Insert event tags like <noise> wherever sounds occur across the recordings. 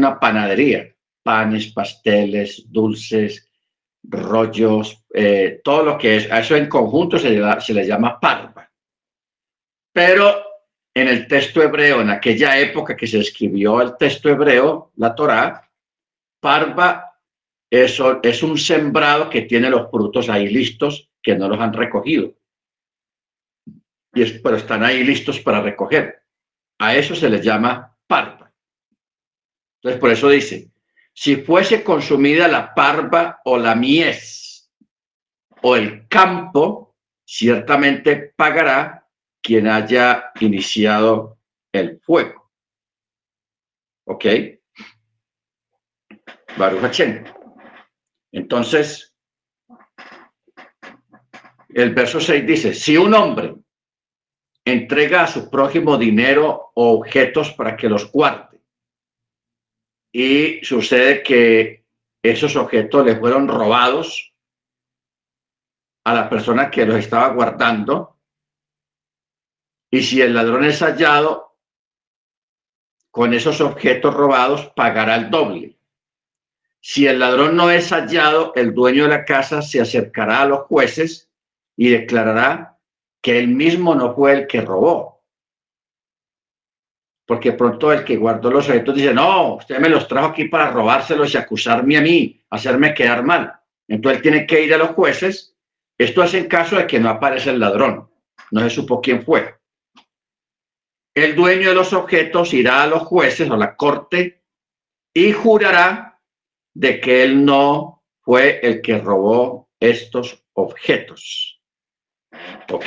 una panadería, panes, pasteles, dulces, rollos, eh, todo lo que es, a eso en conjunto se, se le llama parva. Pero en el texto hebreo, en aquella época que se escribió el texto hebreo, la Torá, parva eso es un sembrado que tiene los frutos ahí listos, que no los han recogido. Y es, pero están ahí listos para recoger. A eso se les llama. Entonces, por eso dice, si fuese consumida la parva o la mies o el campo, ciertamente pagará quien haya iniciado el fuego. ¿Ok? Baruch Entonces, el verso 6 dice, si un hombre entrega a su prójimo dinero o objetos para que los guarde y sucede que esos objetos le fueron robados a la persona que los estaba guardando, y si el ladrón es hallado con esos objetos robados, pagará el doble. Si el ladrón no es hallado, el dueño de la casa se acercará a los jueces y declarará que él mismo no fue el que robó. Porque pronto el que guardó los objetos dice, no, usted me los trajo aquí para robárselos y acusarme a mí, hacerme quedar mal. Entonces él tiene que ir a los jueces. Esto es en caso de que no aparece el ladrón. No se supo quién fue el dueño de los objetos irá a los jueces o la corte y jurará de que él no fue el que robó estos objetos. ¿Ok?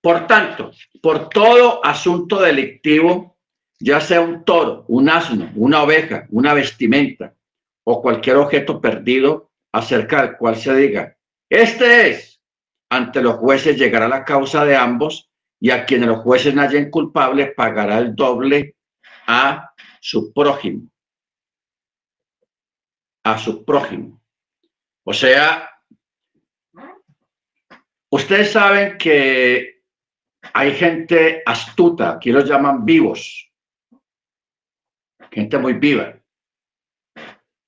Por tanto, por todo asunto delictivo, ya sea un toro, un asno, una oveja, una vestimenta o cualquier objeto perdido acerca del cual se diga, este es, ante los jueces llegará la causa de ambos y a quienes los jueces hayan culpable pagará el doble a su prójimo. A su prójimo. O sea, ustedes saben que hay gente astuta, aquí los llaman vivos, gente muy viva,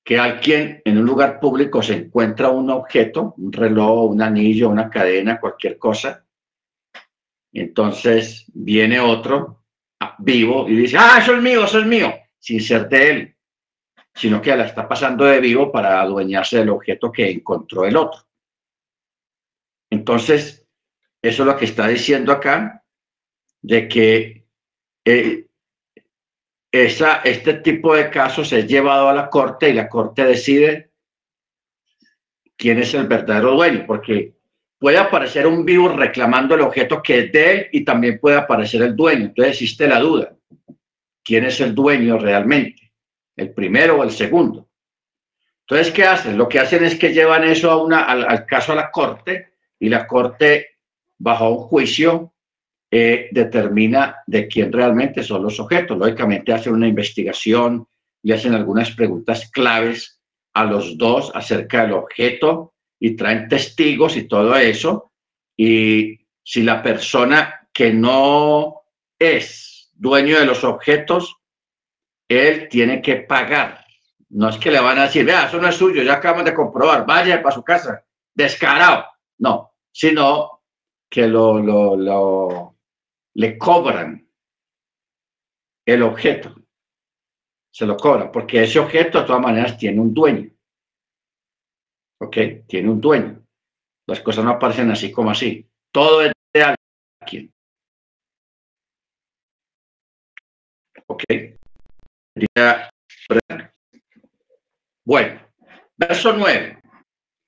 que alguien en un lugar público se encuentra un objeto, un reloj, un anillo, una cadena, cualquier cosa, entonces viene otro vivo y dice, ah, eso es mío, eso es mío, sin ser de él, sino que la está pasando de vivo para adueñarse del objeto que encontró el otro. Entonces, eso es lo que está diciendo acá, de que eh, esa, este tipo de casos es llevado a la corte y la corte decide quién es el verdadero dueño, porque puede aparecer un vivo reclamando el objeto que es de él y también puede aparecer el dueño. Entonces existe la duda. ¿Quién es el dueño realmente? ¿El primero o el segundo? Entonces, ¿qué hacen? Lo que hacen es que llevan eso a una, al, caso a la corte y la corte, bajo un juicio, eh, determina de quién realmente son los objetos. Lógicamente hacen una investigación y hacen algunas preguntas claves a los dos acerca del objeto y traen testigos y todo eso. Y si la persona que no es dueño de los objetos, él tiene que pagar. No es que le van a decir, vea, eso no es suyo, ya acabamos de comprobar, vaya para su casa, descarado. No, sino que lo, lo, lo le cobran el objeto. Se lo cobran, porque ese objeto de todas maneras tiene un dueño. ¿ok? Tiene un dueño. Las cosas no aparecen así como así. Todo es de alguien. ¿Ok? Bueno, verso 9.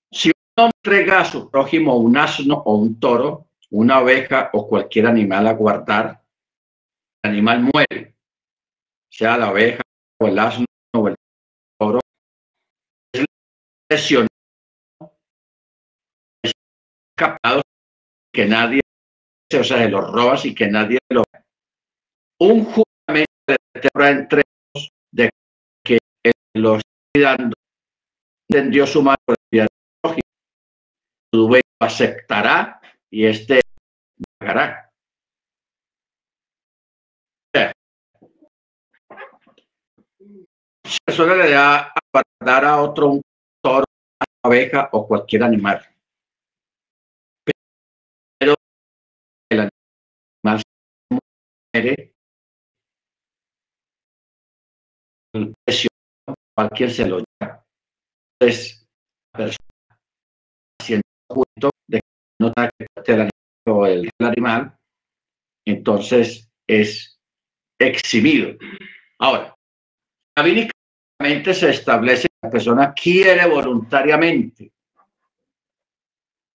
Si un hombre entrega a su prójimo un asno o un toro, una oveja o cualquier animal a guardar, el animal muere, sea la oveja o el asno o el toro, es lesionado captados que nadie, o sea, los robas y que nadie lo Un juramento de entre de que lo está dando entendió su su dueño aceptará y este pagará. persona le da a a otro un toro, una abeja o cualquier animal. Pero el animal se muere, cualquier se lo lleva. Entonces, la persona haciendo justo de que no tenga que el el animal, entonces es exhibido. Ahora, rabínicamente se establece que la persona quiere voluntariamente,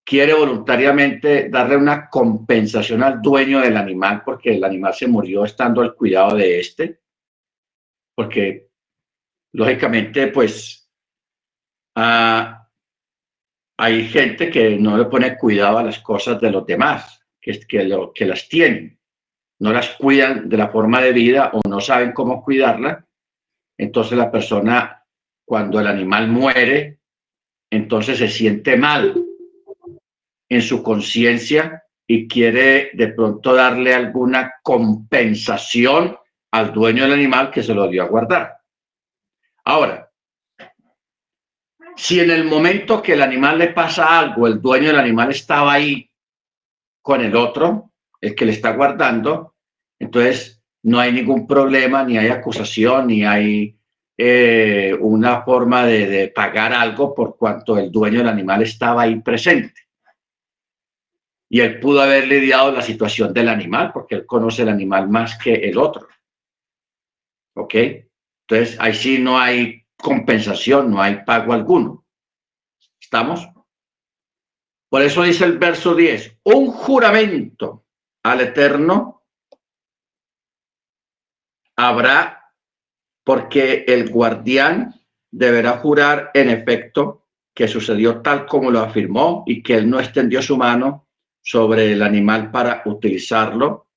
quiere voluntariamente darle una compensación al dueño del animal porque el animal se murió estando al cuidado de este, porque lógicamente pues ah, hay gente que no le pone cuidado a las cosas de los demás, que, que, lo, que las tienen no las cuidan de la forma de vida o no saben cómo cuidarla, entonces la persona, cuando el animal muere, entonces se siente mal en su conciencia y quiere de pronto darle alguna compensación al dueño del animal que se lo dio a guardar. Ahora, si en el momento que el animal le pasa algo, el dueño del animal estaba ahí con el otro, el que le está guardando, entonces no hay ningún problema, ni hay acusación, ni hay eh, una forma de, de pagar algo por cuanto el dueño del animal estaba ahí presente. Y él pudo haber lidiado la situación del animal, porque él conoce el animal más que el otro. ¿Ok? Entonces, ahí sí no hay compensación, no hay pago alguno. ¿Estamos? Por eso dice el verso 10, un juramento al Eterno habrá, porque el guardián deberá jurar en efecto que sucedió tal como lo afirmó y que él no extendió su mano sobre el animal para utilizarlo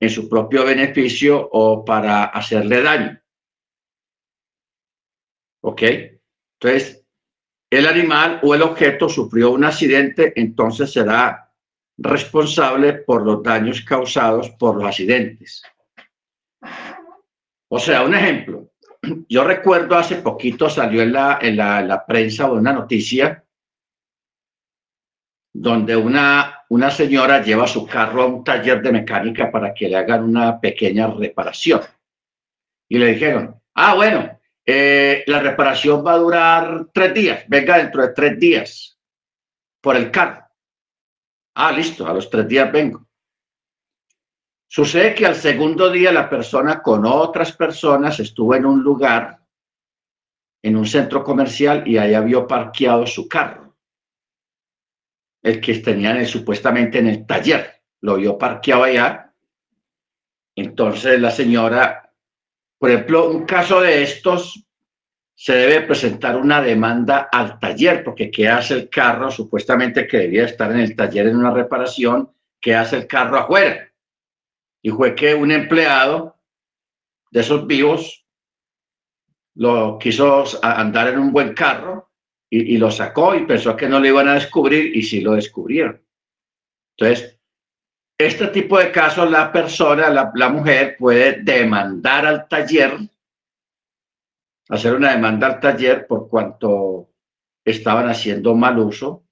en su propio beneficio o para hacerle daño. ¿Ok? Entonces, el animal o el objeto sufrió un accidente, entonces será responsable por los daños causados por los accidentes. O sea, un ejemplo. Yo recuerdo hace poquito salió en la, en la, prensa una noticia donde una, una señora lleva su carro a un taller de mecánica para que le hagan una pequeña reparación. Y le dijeron, ah, bueno, eh, la reparación va a durar tres días, venga dentro de tres días por el carro. Ah, listo, a los tres días vengo. Sucede que al segundo día la persona con otras personas estuvo en un lugar, en un centro comercial y ahí había parqueado su carro. El que tenían supuestamente en el taller, lo vio parqueado allá. Entonces la señora, por ejemplo, un caso de estos se debe presentar una demanda al taller, porque ¿qué hace el carro? Supuestamente que debía estar en el taller en una reparación, ¿qué hace el carro afuera? Y fue que un empleado de esos vivos lo quiso andar en un buen carro y, lo sacó y pensó que no lo iban a descubrir y sí lo descubrieron. Entonces, este tipo de casos, la persona, la, mujer puede demandar al taller hacer una demanda al taller por cuanto estaban haciendo mal uso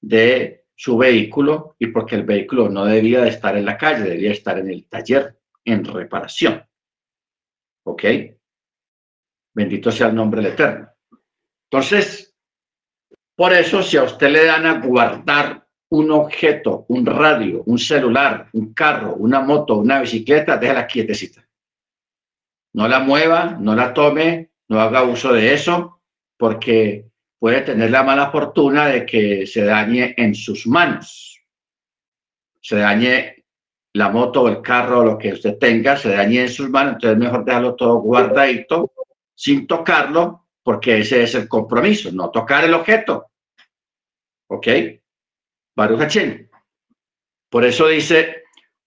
de su vehículo y porque el vehículo no debía de estar en la calle, debía estar en el taller en reparación. ¿Ok? Bendito sea el nombre del Eterno. Entonces, por eso si a usted le dan a guardar un objeto, un radio, un celular, un carro, una moto, una bicicleta, déjala quietecita. No la mueva, no la tome, no haga uso de eso porque puede tener la mala fortuna de que se dañe en sus manos, se dañe la moto o el carro lo que usted tenga, se dañe en sus manos, entonces mejor dejarlo todo guardadito sin tocarlo porque ese es el compromiso, no tocar el objeto. ¿Ok? Baruch Por eso dice,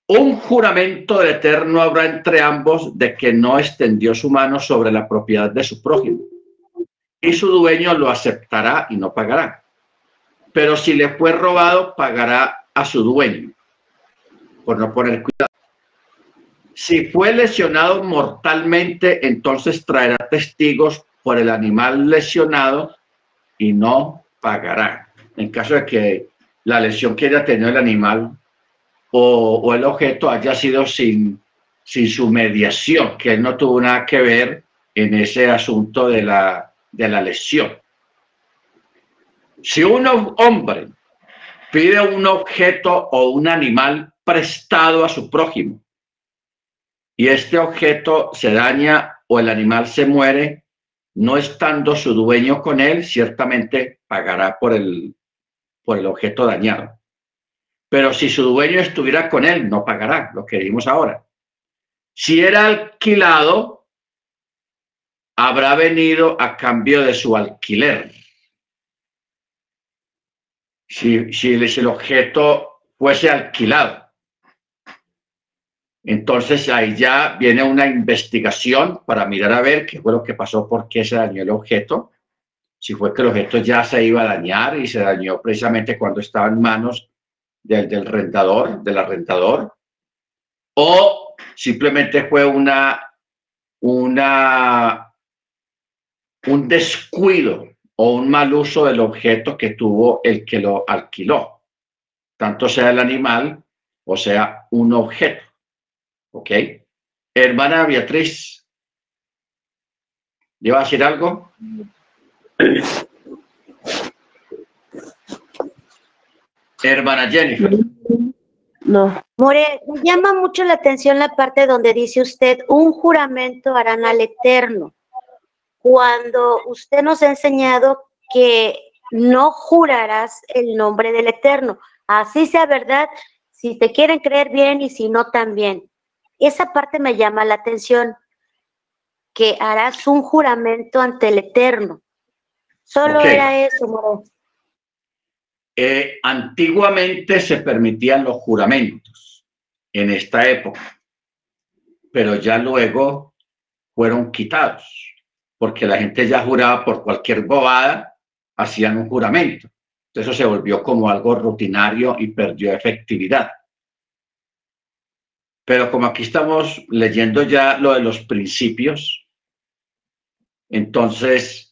un juramento del Eterno habrá entre ambos de que no extendió su mano sobre la propiedad de su prójimo. Y su dueño lo aceptará y no pagará. Pero si le fue robado, pagará a su dueño, por no poner cuidado. Si fue lesionado mortalmente, entonces traerá testigos por el animal lesionado y no pagará. En caso de que la lesión que haya tenido el animal o, el objeto haya sido sin, sin su mediación, que él no tuvo nada que ver en ese asunto de la, de la lesión. Si un hombre pide un objeto o un animal prestado a su prójimo y este objeto se daña o el animal se muere, no estando su dueño con él, ciertamente pagará por el, por el objeto dañado. Pero si su dueño estuviera con él, no pagará, lo que vimos ahora. Si era alquilado, habrá venido a cambio de su alquiler. Si, si el objeto fuese alquilado. Entonces ahí ya viene una investigación para mirar a ver qué fue lo que pasó, por qué se dañó el objeto, si fue que el objeto ya se iba a dañar y se dañó precisamente cuando estaba en manos del, del rentador, del arrendador, o simplemente fue una, una, un descuido o un mal uso del objeto que tuvo el que lo alquiló, tanto sea el animal o sea un objeto. ¿Ok? Hermana Beatriz, ¿lleva a decir algo? Hermana Jennifer. No. More, me llama mucho la atención la parte donde dice usted, un juramento harán al Eterno. Cuando usted nos ha enseñado que no jurarás el nombre del Eterno. Así sea verdad, si te quieren creer bien y si no también. Esa parte me llama la atención, que harás un juramento ante el Eterno. Solo era eso. Eh, antiguamente se permitían los juramentos en esta época, pero ya luego fueron quitados, porque la gente ya juraba por cualquier bobada, hacían un juramento. Eso se volvió como algo rutinario y perdió efectividad. Pero como aquí estamos leyendo ya lo de los principios, entonces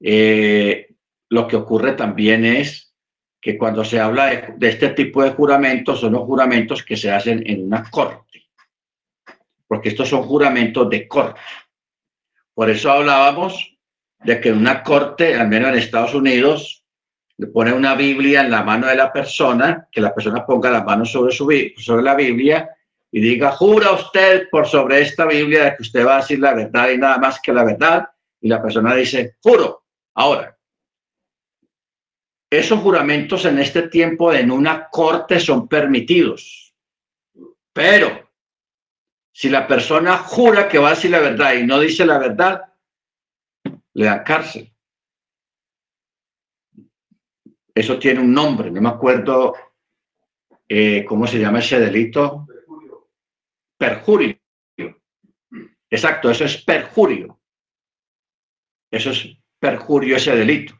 eh, lo que ocurre también es que cuando se habla de, este tipo de juramentos son los juramentos que se hacen en una corte, porque estos son juramentos de corte. Por eso hablábamos de que en una corte, al menos en Estados Unidos, le pone una Biblia en la mano de la persona, que la persona ponga la mano sobre, su, sobre la Biblia y diga, jura usted por sobre esta Biblia de que usted va a decir la verdad y nada más que la verdad. Y la persona dice, juro. Ahora, esos juramentos en este tiempo en una corte son permitidos. Pero si la persona jura que va a decir la verdad y no dice la verdad, le dan cárcel. Eso tiene un nombre, no me acuerdo eh, cómo se llama ese delito. Perjurio. Exacto, eso es perjurio. Eso es perjurio ese delito.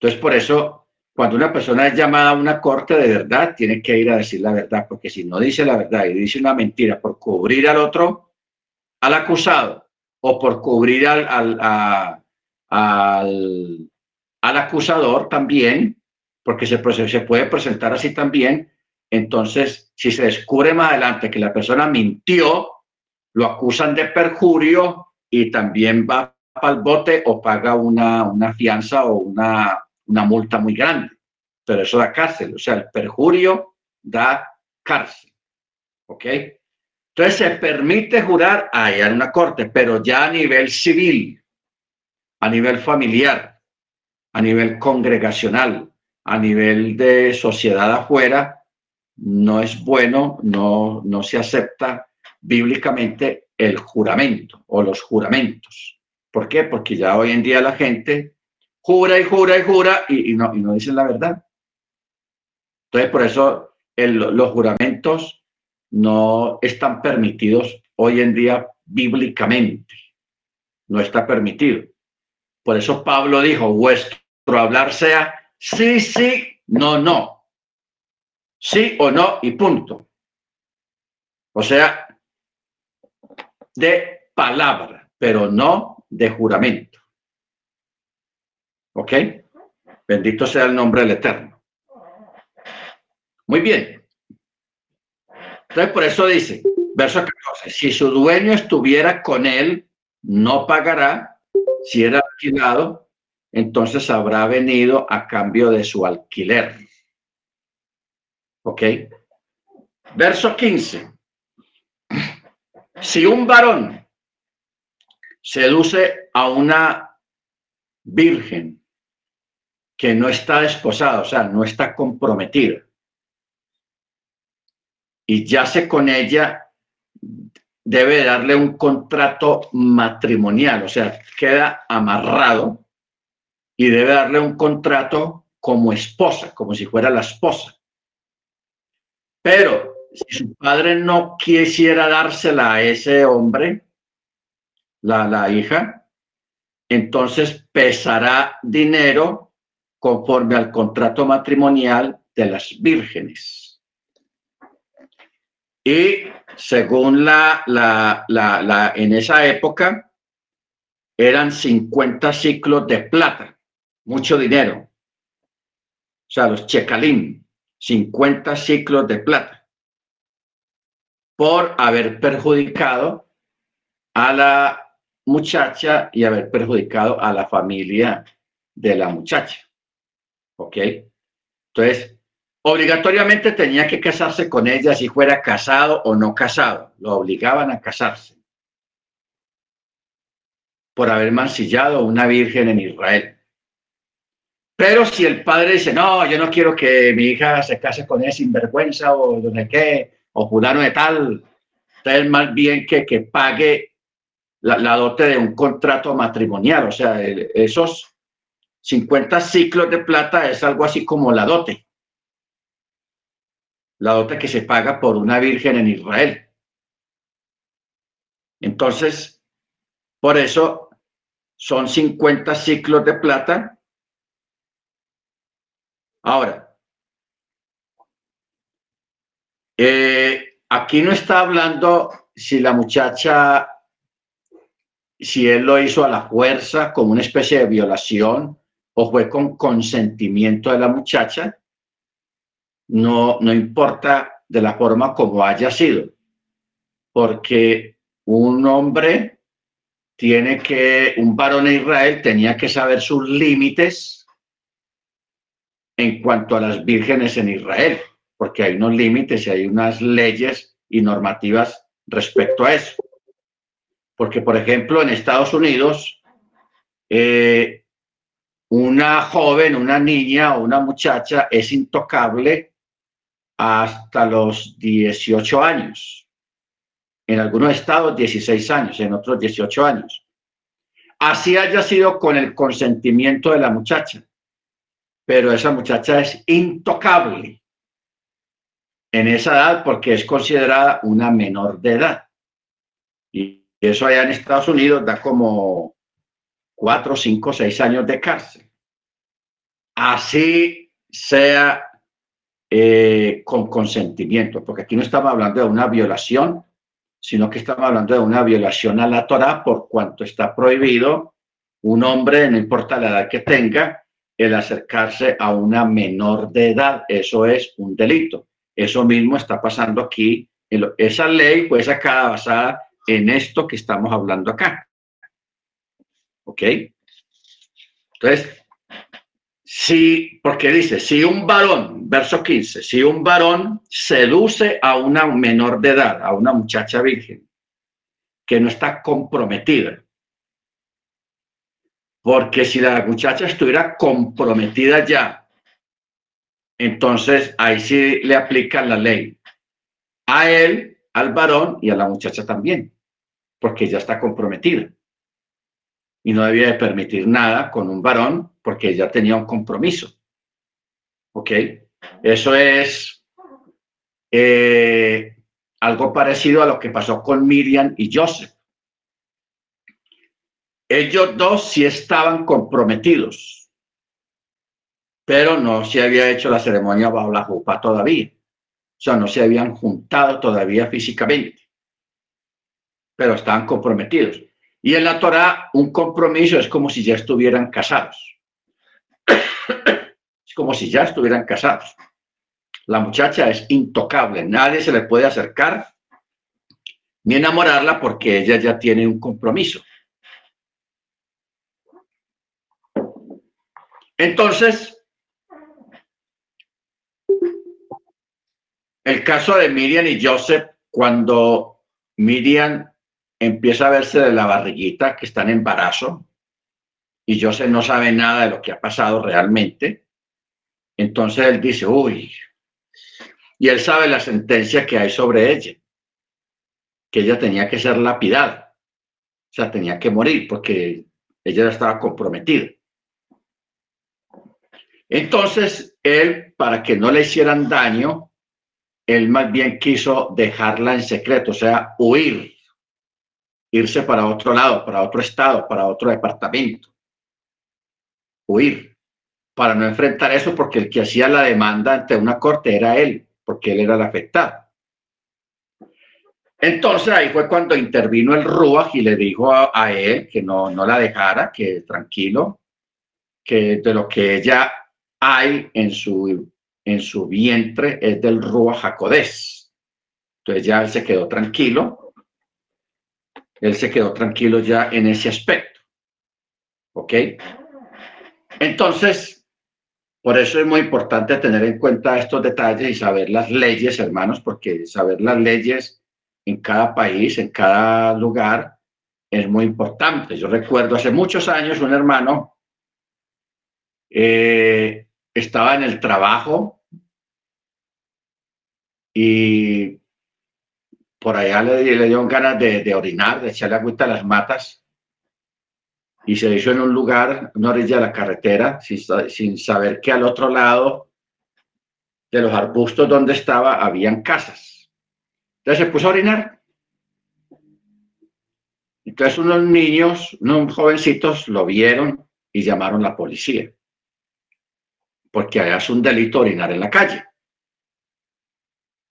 Entonces, por eso, cuando una persona es llamada a una corte de verdad, tiene que ir a decir la verdad, porque si no dice la verdad y dice una mentira por cubrir al otro, al acusado, o por cubrir al, al, al, acusador también, porque se, se puede presentar así también, entonces, si se descubre más adelante que la persona mintió, lo acusan de perjurio y también va al bote o paga una, una fianza o una, una multa muy grande, pero eso da cárcel, o sea, el perjurio da cárcel. ¿Ok? Entonces se permite jurar allá en una corte, pero ya a nivel civil, a nivel familiar, a nivel congregacional, a nivel de sociedad afuera, no es bueno, no, no se acepta bíblicamente el juramento o los juramentos. ¿Por qué? Porque ya hoy en día la gente jura y jura y jura y, no, y no dicen la verdad. Entonces, por eso los juramentos no están permitidos hoy en día bíblicamente. No está permitido. Por eso Pablo dijo, vuestro hablar sea sí, sí, no, no. Sí o no y punto. O sea, de palabra, pero no de juramento. ¿Ok? Bendito sea el nombre del Eterno. Muy bien. Entonces, por eso dice, verso 14, si su dueño estuviera con él, no pagará. Si era alquilado, entonces habrá venido a cambio de su alquiler. ¿Ok? Verso 15. Si un varón seduce a una virgen que no está desposada, o sea, no está comprometida, y yace con ella, debe darle un contrato matrimonial, o sea, queda amarrado y debe darle un contrato como esposa, como si fuera la esposa. Pero si su padre no quisiera dársela a ese hombre, la, la hija, entonces pesará dinero conforme al contrato matrimonial de las vírgenes. Y según la, la, la, la, en esa época, eran 50 ciclos de plata, mucho dinero. O sea, los checalim, 50 ciclos de plata por haber perjudicado a la muchacha y haber perjudicado a la familia de la muchacha. ¿Ok? Entonces, obligatoriamente tenía que casarse con ella si fuera casado o no casado. Lo obligaban a casarse por haber mancillado a una virgen en Israel. Pero si el padre dice, no, yo no quiero que mi hija se case con él sin vergüenza o no sé qué, o fulano de tal, entonces más bien que, que pague la, dote de un contrato matrimonial. O sea, esos 50 ciclos de plata es algo así como la dote. La dote que se paga por una virgen en Israel. Entonces, por eso son 50 ciclos de plata Ahora, eh, aquí no está hablando si la muchacha, si él lo hizo a la fuerza como una especie de violación o fue con consentimiento de la muchacha. No, no importa de la forma como haya sido, porque un hombre tiene que, un varón en Israel tenía que saber sus límites en cuanto a las vírgenes en Israel, porque hay unos límites y hay unas leyes y normativas respecto a eso. Porque, por ejemplo, en Estados Unidos, eh, una joven, una niña o una muchacha es intocable hasta los 18 años. En algunos estados 16 años, en otros 18 años. Así haya sido con el consentimiento de la muchacha pero esa muchacha es intocable en esa edad porque es considerada una menor de edad. Y eso allá en Estados Unidos da como cuatro, cinco, seis años de cárcel. Así sea eh, con consentimiento, porque aquí no estamos hablando de una violación, sino que estamos hablando de una violación a la Torah por cuanto está prohibido un hombre, no importa la edad que tenga, el acercarse a una menor de edad. Eso es un delito. Eso mismo está pasando aquí. Esa ley fue sacada basada en esto que estamos hablando acá. ¿Ok? Entonces, si, porque dice, si un varón, verso 15, si un varón seduce a una menor de edad, a una muchacha virgen, que no está comprometida, porque si la muchacha estuviera comprometida ya, entonces ahí sí le aplican la ley a él, al varón y a la muchacha también, porque ya está comprometida. Y no debía de permitir nada con un varón porque ya tenía un compromiso. ¿Ok? Eso es eh, algo parecido a lo que pasó con Miriam y Joseph. Ellos dos sí estaban comprometidos, pero no se había hecho la ceremonia bajo la jupa todavía. O sea, no se habían juntado todavía físicamente, pero estaban comprometidos. Y en la Torah, un compromiso es como si ya estuvieran casados. <coughs> es como si ya estuvieran casados. La muchacha es intocable, nadie se le puede acercar ni enamorarla porque ella ya tiene un compromiso. Entonces, el caso de Miriam y Joseph, cuando Miriam empieza a verse de la barriguita que está en embarazo y Joseph no sabe nada de lo que ha pasado realmente, entonces él dice, uy, y él sabe la sentencia que hay sobre ella, que ella tenía que ser lapidada, o sea, tenía que morir porque ella estaba comprometida. Entonces, él, para que no le hicieran daño, él más bien quiso dejarla en secreto, o sea, huir, irse para otro lado, para otro estado, para otro departamento. Huir, para no enfrentar eso, porque el que hacía la demanda ante una corte era él, porque él era el afectado. Entonces ahí fue cuando intervino el Ruach y le dijo a, él que no, no la dejara, que tranquilo, que de lo que ella hay en su, en su vientre es del Rúa Jacodés. Entonces ya él se quedó tranquilo. Él se quedó tranquilo ya en ese aspecto. ¿Ok? Entonces, por eso es muy importante tener en cuenta estos detalles y saber las leyes, hermanos, porque saber las leyes en cada país, en cada lugar, es muy importante. Yo recuerdo hace muchos años un hermano eh, estaba en el trabajo y por allá le, le dio ganas de, orinar, de echarle agüita a las matas y se hizo en un lugar, una orilla de la carretera, sin, sin saber que al otro lado de los arbustos donde estaba habían casas. Entonces se puso a orinar. Entonces unos niños, unos jovencitos lo vieron y llamaron a la policía porque allá es un delito orinar en la calle,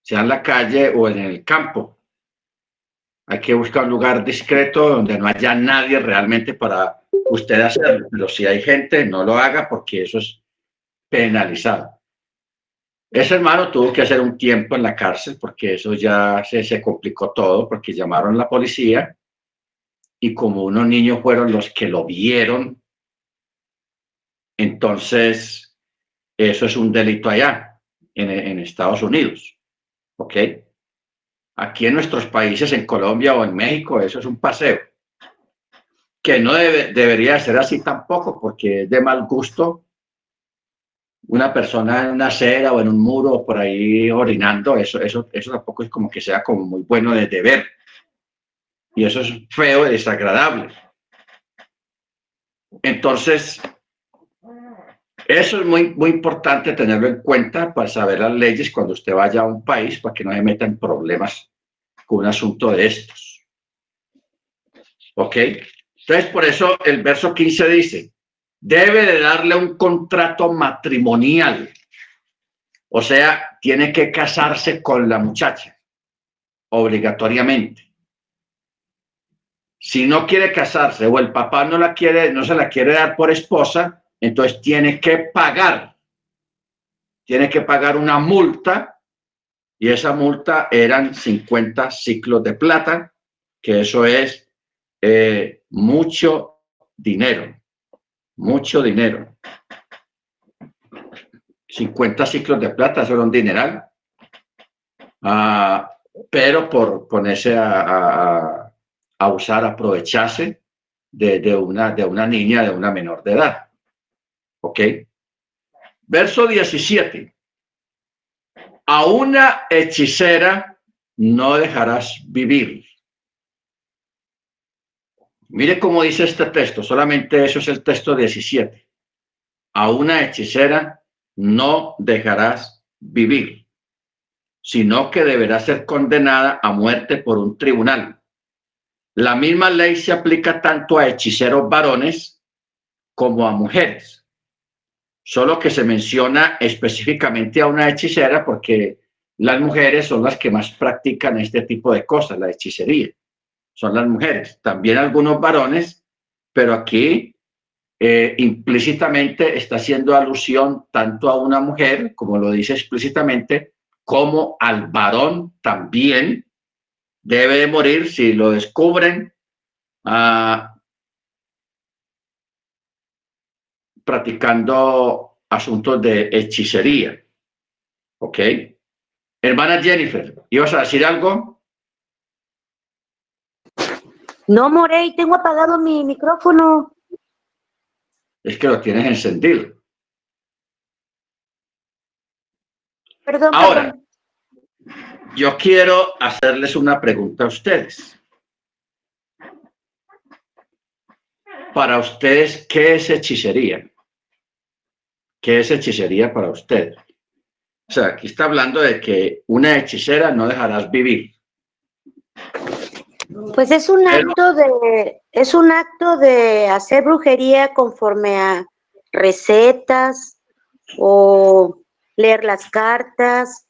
sea en la calle o en el campo. Hay que buscar un lugar discreto donde no haya nadie realmente para usted hacerlo, pero si hay gente, no lo haga porque eso es penalizado. Ese hermano tuvo que hacer un tiempo en la cárcel porque eso ya se, se complicó todo, porque llamaron a la policía y como unos niños fueron los que lo vieron, entonces eso es un delito allá, en, Estados Unidos. ¿Ok? Aquí en nuestros países, en Colombia o en México, eso es un paseo. Que no debería ser así tampoco, porque es de mal gusto una persona en una acera o en un muro por ahí orinando, eso, eso, eso tampoco es como que sea como muy bueno de, de ver. Y eso es feo y desagradable. Entonces, eso es muy, muy importante tenerlo en cuenta para saber las leyes cuando usted vaya a un país, para que no se meta en problemas con un asunto de estos. ¿Ok? Entonces, por eso el verso 15 dice, debe de darle un contrato matrimonial. O sea, tiene que casarse con la muchacha, obligatoriamente. Si no quiere casarse o el papá no la quiere, no se la quiere dar por esposa, entonces tiene que pagar, tiene que pagar una multa y esa multa eran 50 ciclos de plata, que eso es eh, mucho dinero, mucho dinero. 50 ciclos de plata, eso un dineral. Ah, pero por ponerse a, a, usar, aprovecharse de, una, de una niña, de una menor de edad. ¿Ok? Verso 17. A una hechicera no dejarás vivir. Mire cómo dice este texto, solamente eso es el texto 17. A una hechicera no dejarás vivir, sino que deberá ser condenada a muerte por un tribunal. La misma ley se aplica tanto a hechiceros varones como a mujeres solo que se menciona específicamente a una hechicera porque las mujeres son las que más practican este tipo de cosas, la hechicería. son las mujeres. También algunos varones, pero aquí eh, implícitamente está haciendo alusión tanto a una mujer, como lo dice explícitamente, como al varón también debe de morir si lo descubren ah, practicando asuntos de hechicería. ¿Ok? Hermana Jennifer, ¿ibas a decir algo? No, Morey, tengo apagado mi micrófono. Es que lo tienes encendido. Perdón. Ahora, yo quiero hacerles una pregunta a ustedes. Para ustedes, ¿qué es hechicería? ¿Qué es hechicería para ustedes? O sea, aquí está hablando de que una hechicera no dejarás vivir. Pues es un acto de, es un acto de hacer brujería conforme a recetas o leer las cartas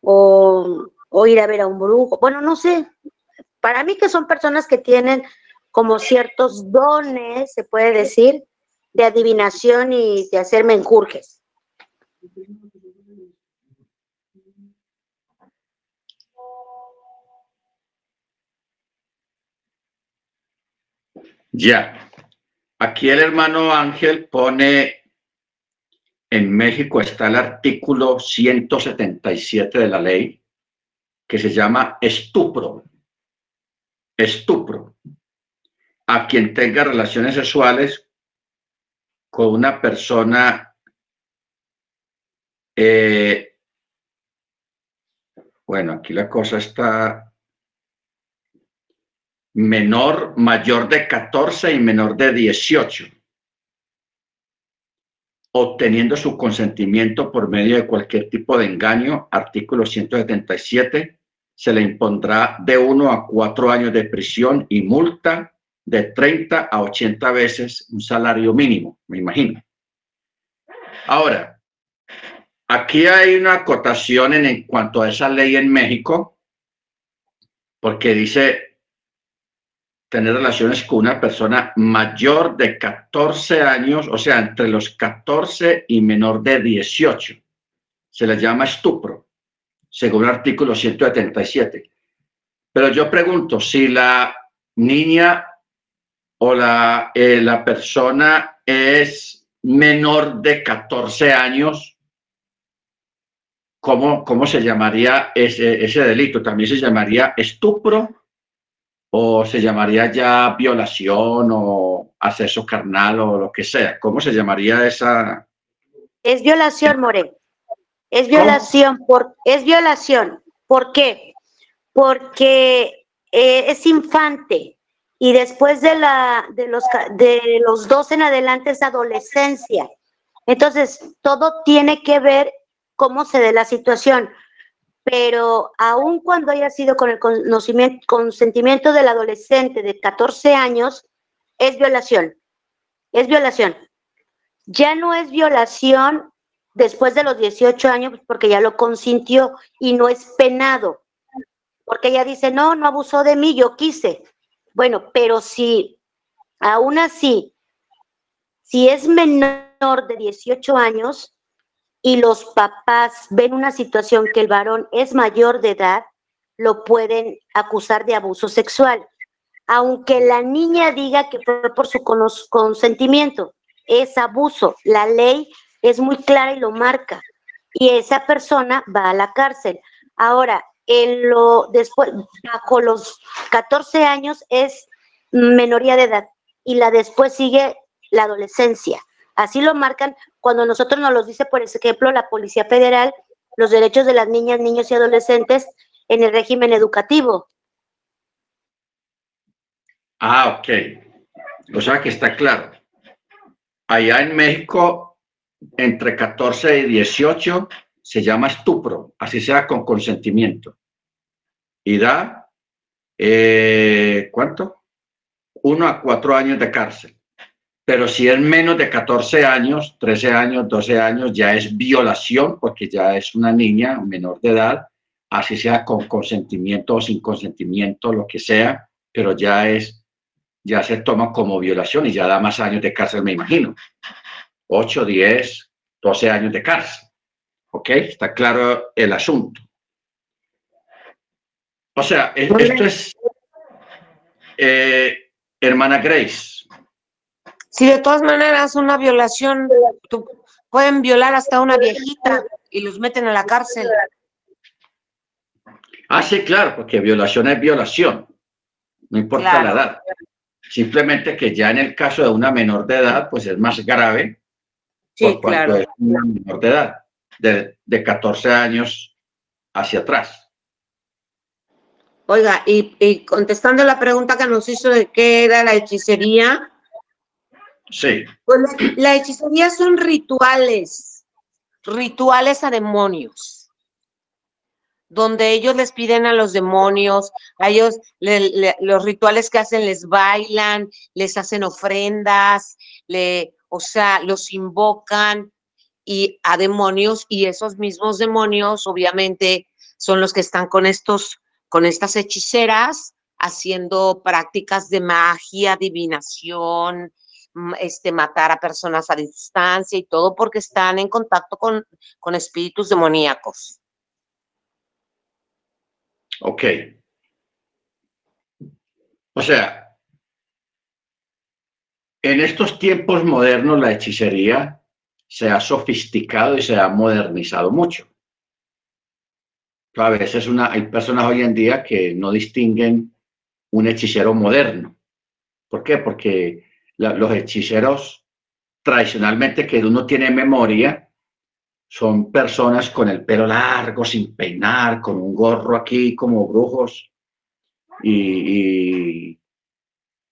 o, o ir a ver a un brujo. Bueno, no sé. Para mí que son personas que tienen como ciertos dones, se puede decir, de adivinación y de hacer menjurjes. Ya. Aquí el hermano Ángel pone, en México está el artículo 177 de la ley, que se llama estupro. Estupro. A quien tenga relaciones sexuales con una persona eh, bueno, aquí la cosa está menor, mayor de 14 y menor de 18, obteniendo su consentimiento por medio de cualquier tipo de engaño, artículo 177, se le impondrá de 1 a 4 años de prisión y multa de 30 a 80 veces un salario mínimo, me imagino. Ahora, aquí hay una acotación en, cuanto a esa ley en México, porque dice tener relaciones con una persona mayor de 14 años, o sea, entre los 14 y menor de 18. Se le llama estupro, según el artículo 177. Pero yo pregunto, si la niña o la, eh, la persona es menor de 14 años, ¿cómo, cómo se llamaría ese, ese delito? ¿También se llamaría estupro? o se llamaría ya violación o acceso carnal o lo que sea. ¿Cómo se llamaría esa? Es violación, More. Es violación, por, es violación. ¿Por qué? Porque eh, es infante y después de, la, de, los, de los dos en adelante es adolescencia. Entonces, todo tiene que ver cómo se dé la situación pero aun cuando haya sido con el consentimiento del adolescente de 14 años, es violación. Es violación. Ya no es violación después de los 18 años porque ya lo consintió y no es penado. Porque ella dice, no, no abusó de mí, yo quise. Bueno, pero si aún así, si es menor de 18 años, y los papás ven una situación que el varón es mayor de edad, lo pueden acusar de abuso sexual. Aunque la niña diga que fue por su consentimiento, es abuso. La ley es muy clara y lo marca. Y esa persona va a la cárcel. Ahora, en lo después, bajo los 14 años es menoría de edad y la después sigue la adolescencia. Así lo marcan cuando nosotros nos los dice, por ejemplo, la Policía Federal, los derechos de las niñas, niños y adolescentes en el régimen educativo. Ah, ok. O sea que está claro. Allá en México, entre 14 y 18, se llama estupro, así sea con consentimiento. Y da, eh, ¿cuánto? Uno a cuatro años de cárcel. Pero si es menos de 14 años, 13 años, 12 años, ya es violación porque ya es una niña menor de edad, así sea con consentimiento o sin consentimiento, lo que sea, pero ya es, ya se toma como violación y ya da más años de cárcel, me imagino. 8, 10, 12 años de cárcel. ¿Ok? Está claro el asunto. O sea, esto es, eh, hermana Grace. Si de todas maneras una violación, pueden violar hasta una viejita y los meten a la cárcel. Ah, sí, claro, porque violación es violación, no importa la edad. Simplemente que ya en el caso de una menor de edad, pues es más grave. Sí, claro. Es una menor de edad, de, de 14 años hacia atrás. Oiga, y, contestando la pregunta que nos hizo de qué era la hechicería. Sí. Pues la, hechicería son rituales, rituales a demonios, donde ellos les piden a los demonios, a ellos los rituales que hacen les bailan, les hacen ofrendas, le, o sea, los invocan y a demonios y esos mismos demonios obviamente son los que están con estos con estas hechiceras haciendo prácticas de magia, adivinación, mm, este, matar a personas a distancia y todo porque están en contacto con, con espíritus demoníacos. Ok. O sea, en estos tiempos modernos la hechicería se ha sofisticado y se ha modernizado mucho. A veces hay personas hoy en día que no distinguen un hechicero moderno. ¿Por qué? Porque los hechiceros tradicionalmente que uno tiene memoria son personas con el pelo largo, sin peinar, con un gorro aquí como brujos y,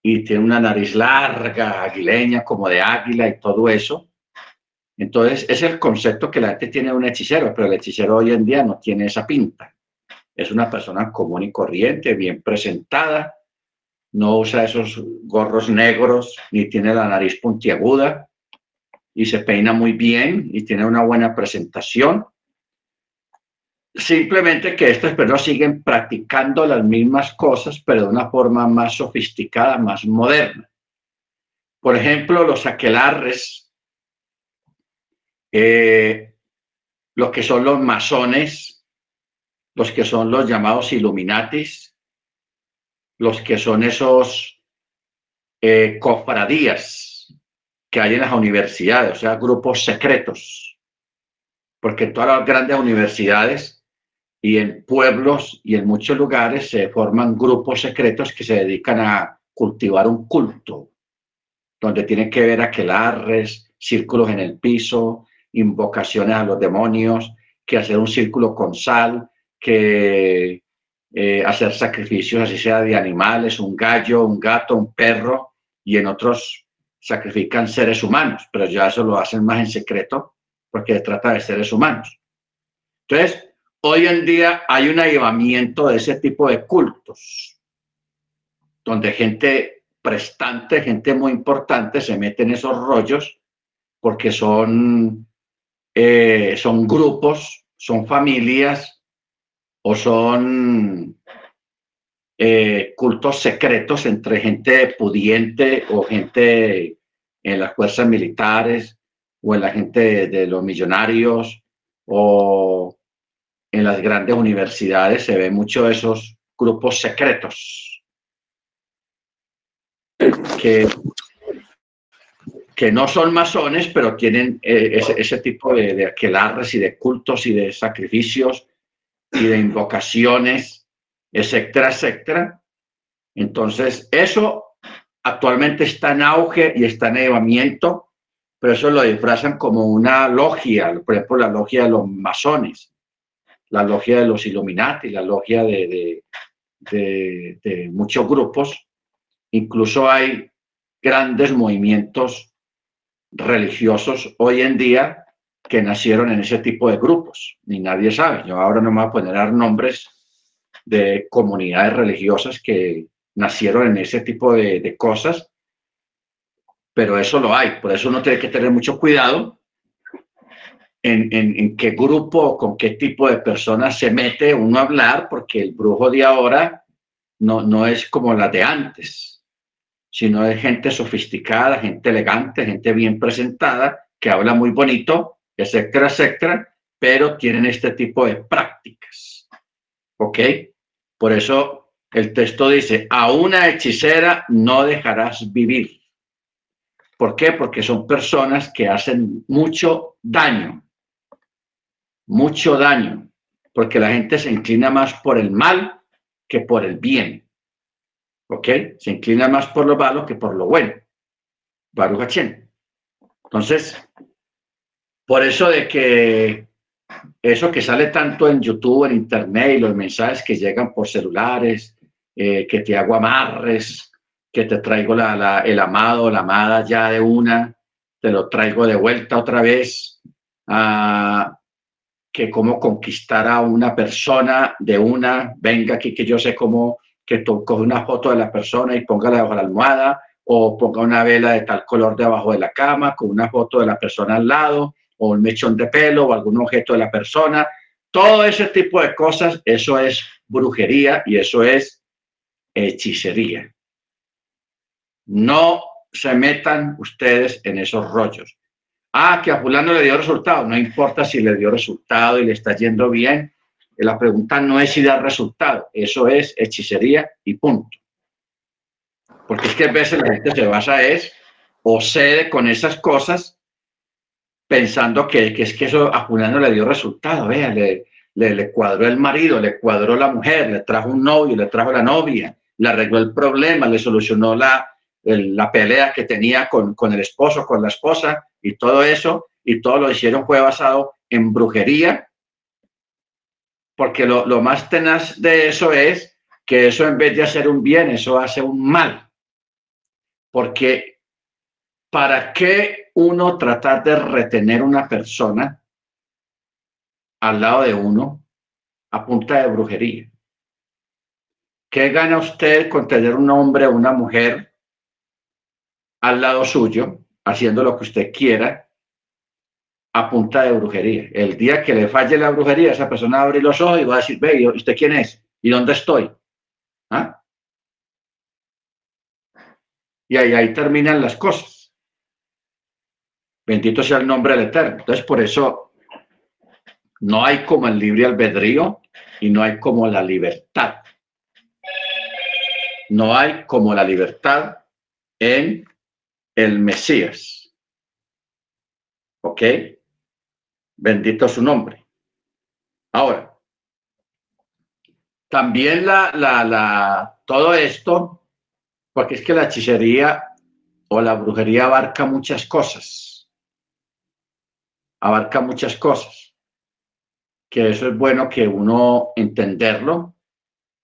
y tiene una nariz larga, aguileña, como de águila y todo eso. Entonces, es el concepto que la gente tiene de un hechicero, pero el hechicero hoy en día no tiene esa pinta. Es una persona común y corriente, bien presentada, no usa esos gorros negros, ni tiene la nariz puntiaguda, y se peina muy bien y tiene una buena presentación. Simplemente que estas personas siguen practicando las mismas cosas, pero de una forma más sofisticada, más moderna. Por ejemplo, los aquelarres eh, los que son los masones, los que son los llamados Illuminatis, los que son esos eh, cofradías que hay en las universidades, o sea, grupos secretos, porque todas las grandes universidades y en pueblos y en muchos lugares se forman grupos secretos que se dedican a cultivar un culto, donde tienen que ver aquelarres, círculos en el piso, invocaciones a los demonios, que hacer un círculo con sal, que eh, hacer sacrificios, así sea de animales, un gallo, un gato, un perro, y en otros sacrifican seres humanos, pero ya eso lo hacen más en secreto porque trata de seres humanos. Entonces, hoy en día hay un avivamiento de ese tipo de cultos, donde gente prestante, gente muy importante se mete en esos rollos porque son eh, son grupos, son familias o son eh, cultos secretos entre gente pudiente o gente en las fuerzas militares o en la gente de, los millonarios o en las grandes universidades. Se ve mucho esos grupos secretos que que no son masones, pero tienen eh, ese, tipo de, de, aquelarres y de cultos y de sacrificios y de invocaciones, etcétera, etcétera. Entonces, eso actualmente está en auge y está en elevamiento, pero eso lo disfrazan como una logia, por ejemplo, la logia de los masones, la logia de los Illuminati, la logia de, de, de muchos grupos. Incluso hay grandes movimientos religiosos hoy en día que nacieron en ese tipo de grupos, ni nadie sabe. Yo ahora no me voy a poner a dar nombres de comunidades religiosas que nacieron en ese tipo de, cosas, pero eso lo hay. Por eso uno tiene que tener mucho cuidado en, en, qué grupo, con qué tipo de personas se mete uno a hablar, porque el brujo de ahora no, no es como la de antes, sino de gente sofisticada, gente elegante, gente bien presentada, que habla muy bonito, etcétera, etcétera, pero tienen este tipo de prácticas. ¿Ok? Por eso el texto dice, a una hechicera no dejarás vivir. ¿Por qué? Porque son personas que hacen mucho daño, mucho daño, porque la gente se inclina más por el mal que por el bien. ¿Ok? Se inclina más por lo malo que por lo bueno. Baruch Entonces, por eso de que eso que sale tanto en YouTube, en Internet y los mensajes que llegan por celulares, eh, que te hago amarres, que te traigo la, el amado, la amada ya de una, te lo traigo de vuelta otra vez, que cómo conquistar a una persona de una, venga aquí que yo sé cómo, que coge una foto de la persona y póngala debajo de la almohada, o ponga una vela de tal color debajo de la cama con una foto de la persona al lado, o un mechón de pelo, o algún objeto de la persona. Todo ese tipo de cosas, eso es brujería y eso es hechicería. No se metan ustedes en esos rollos. Ah, que a fulano le dio resultado. No importa si le dio resultado y le está yendo bien. La pregunta no es si da resultado. Eso es hechicería y punto. Porque es que a veces la gente se basa es o cede con esas cosas pensando que, que es que eso a fulano le dio resultado. Vea, le, le, cuadró el marido, le cuadró la mujer, le trajo un novio, le trajo la novia, le arregló el problema, le solucionó la, la pelea que tenía con, con el esposo, con la esposa y todo eso, y todo lo hicieron fue basado en brujería, porque lo, más tenaz de eso es que eso en vez de hacer un bien, eso hace un mal. Porque ¿para qué uno tratar de retener una persona al lado de uno a punta de brujería? ¿Qué gana usted con tener un hombre o una mujer al lado suyo, haciendo lo que usted quiera, a punta de brujería. El día que le falle la brujería, esa persona va a abrir los ojos y va a decir, ve, ¿usted quién es? ¿Y dónde estoy? ¿Ah? Y ahí, ahí terminan las cosas. Bendito sea el nombre del Eterno. Entonces, por eso no hay como el libre albedrío y no hay como la libertad. No hay como la libertad en el Mesías. ¿Ok? Bendito su nombre. Ahora, también la, la, la, todo esto, porque es que la hechicería o la brujería abarca muchas cosas. Abarca muchas cosas. Que eso es bueno que uno entenderlo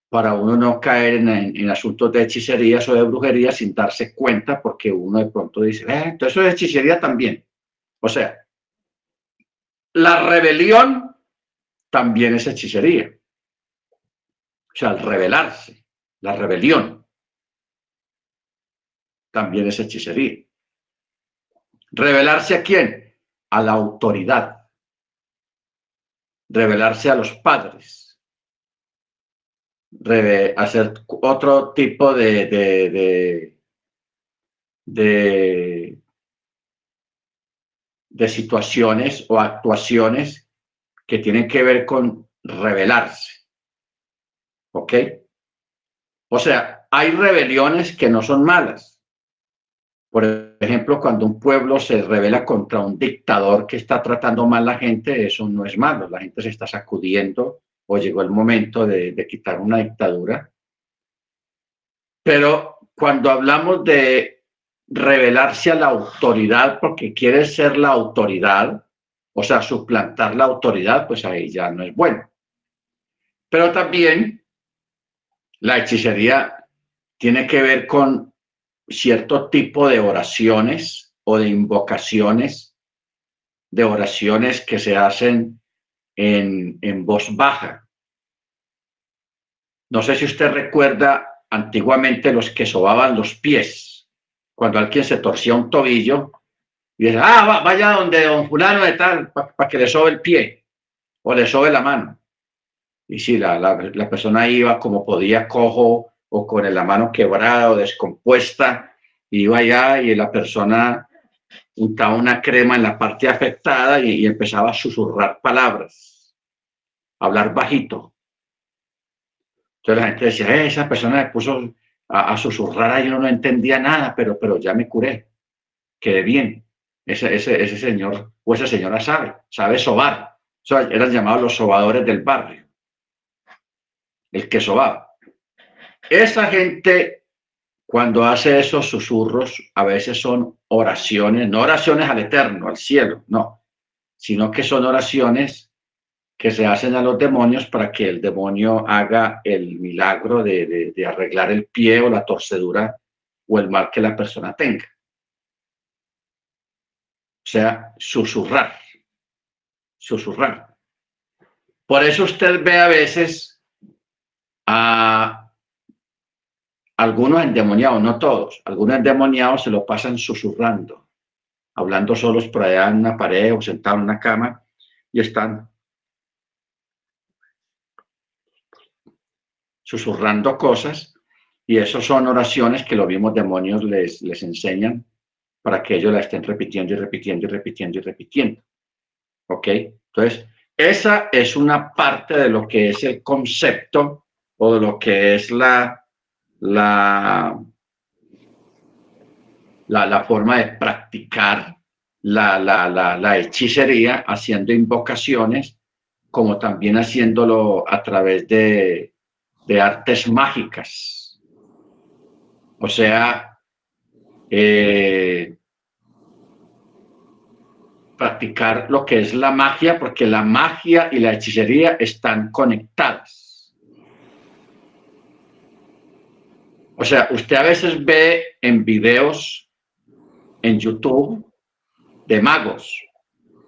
para uno no caer en, asuntos de hechicerías o de brujería sin darse cuenta, porque uno de pronto dice, eh, entonces eso es hechicería también. O sea, la rebelión también es hechicería. O sea, al rebelarse, la rebelión también es hechicería. ¿Rebelarse a quién? A la autoridad. Rebelarse a los padres hacer otro tipo de, de, de, situaciones o actuaciones que tienen que ver con rebelarse. ¿Ok? O sea, hay rebeliones que no son malas. Por ejemplo, cuando un pueblo se revela contra un dictador que está tratando mal a la gente, eso no es malo. La gente se está sacudiendo o llegó el momento de, quitar una dictadura. Pero cuando hablamos de revelarse a la autoridad porque quiere ser la autoridad, o sea, suplantar la autoridad, pues ahí ya no es bueno. Pero también la hechicería tiene que ver con cierto tipo de oraciones o de invocaciones, de oraciones que se hacen en, voz baja. No sé si usted recuerda antiguamente los que sobaban los pies, cuando alguien se torcía un tobillo y dice, ah, vaya donde don fulano de tal, para que le sobe el pie o le sobe la mano. Y sí, la, la, persona iba como podía, cojo, o con la mano quebrada o descompuesta, iba allá y la persona untaba una crema en la parte afectada y, empezaba a susurrar palabras, hablar bajito. Entonces la gente decía, eh, esa persona me puso a, susurrar ahí, yo no entendía nada, pero, pero ya me curé, quedé bien. Ese, ese, ese señor o esa señora sabe, sabe sobar. eran llamados los sobadores del barrio. El que sobaba. Esa gente, cuando hace esos susurros, a veces son oraciones, no oraciones al eterno, al cielo, no, sino que son oraciones que se hacen a los demonios para que el demonio haga el milagro de, arreglar el pie o la torcedura o el mal que la persona tenga. O sea, susurrar, susurrar. Por eso usted ve a veces a algunos endemoniados, no todos, algunos endemoniados se lo pasan susurrando, hablando solos por allá en una pared o sentados en una cama y están susurrando cosas y eso son oraciones que los mismos demonios les, les enseñan para que ellos la estén repitiendo y repitiendo y repitiendo y repitiendo. ¿Ok? Entonces, esa es una parte de lo que es el concepto o de lo que es la, la, la, forma de practicar la, la, hechicería haciendo invocaciones, como también haciéndolo a través de, de artes mágicas. O sea, eh, practicar lo que es la magia, porque la magia y la hechicería están conectadas. O sea, usted a veces ve en videos en YouTube de magos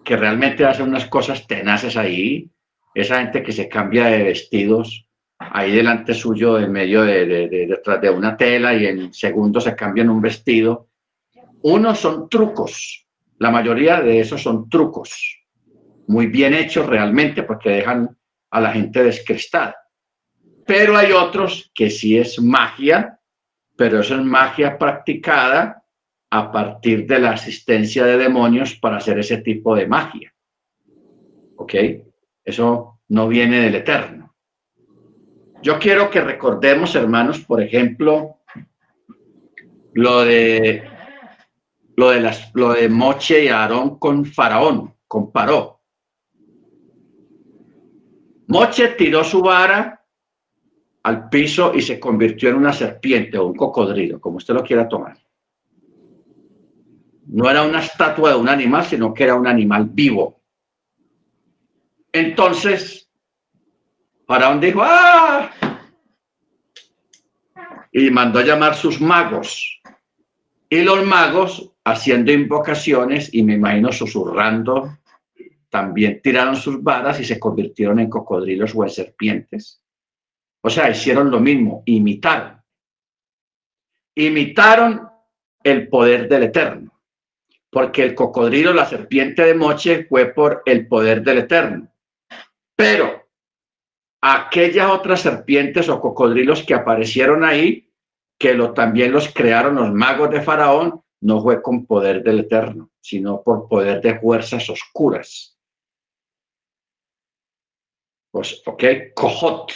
que realmente hacen unas cosas tenaces ahí, esa gente que se cambia de vestidos ahí delante suyo, en medio de, detrás de una tela y en segundos se cambian un vestido. Unos son trucos, la mayoría de esos son trucos, muy bien hechos realmente porque dejan a la gente descrestada. Pero hay otros que sí es magia, pero eso es magia practicada a partir de la asistencia de demonios para hacer ese tipo de magia. ¿Ok? Eso no viene del eterno. Yo quiero que recordemos, hermanos, por ejemplo, lo de lo de las lo de Moche y Aarón con Faraón, comparó. Moche tiró su vara al piso y se convirtió en una serpiente o un cocodrilo, como usted lo quiera tomar. No era una estatua de un animal, sino que era un animal vivo. Entonces, Faraón dijo, ¡ah! Y mandó a llamar sus magos. Y los magos, haciendo invocaciones y me imagino susurrando, también tiraron sus varas y se convirtieron en cocodrilos o en serpientes. O sea, hicieron lo mismo, imitaron. Imitaron el poder del Eterno, porque el cocodrilo, la serpiente de Moche, fue por el poder del Eterno. Pero aquellas otras serpientes o cocodrilos que aparecieron ahí, que lo, también los crearon los magos de Faraón, no fue con poder del Eterno, sino por poder de fuerzas oscuras. Pues, ok, cojot,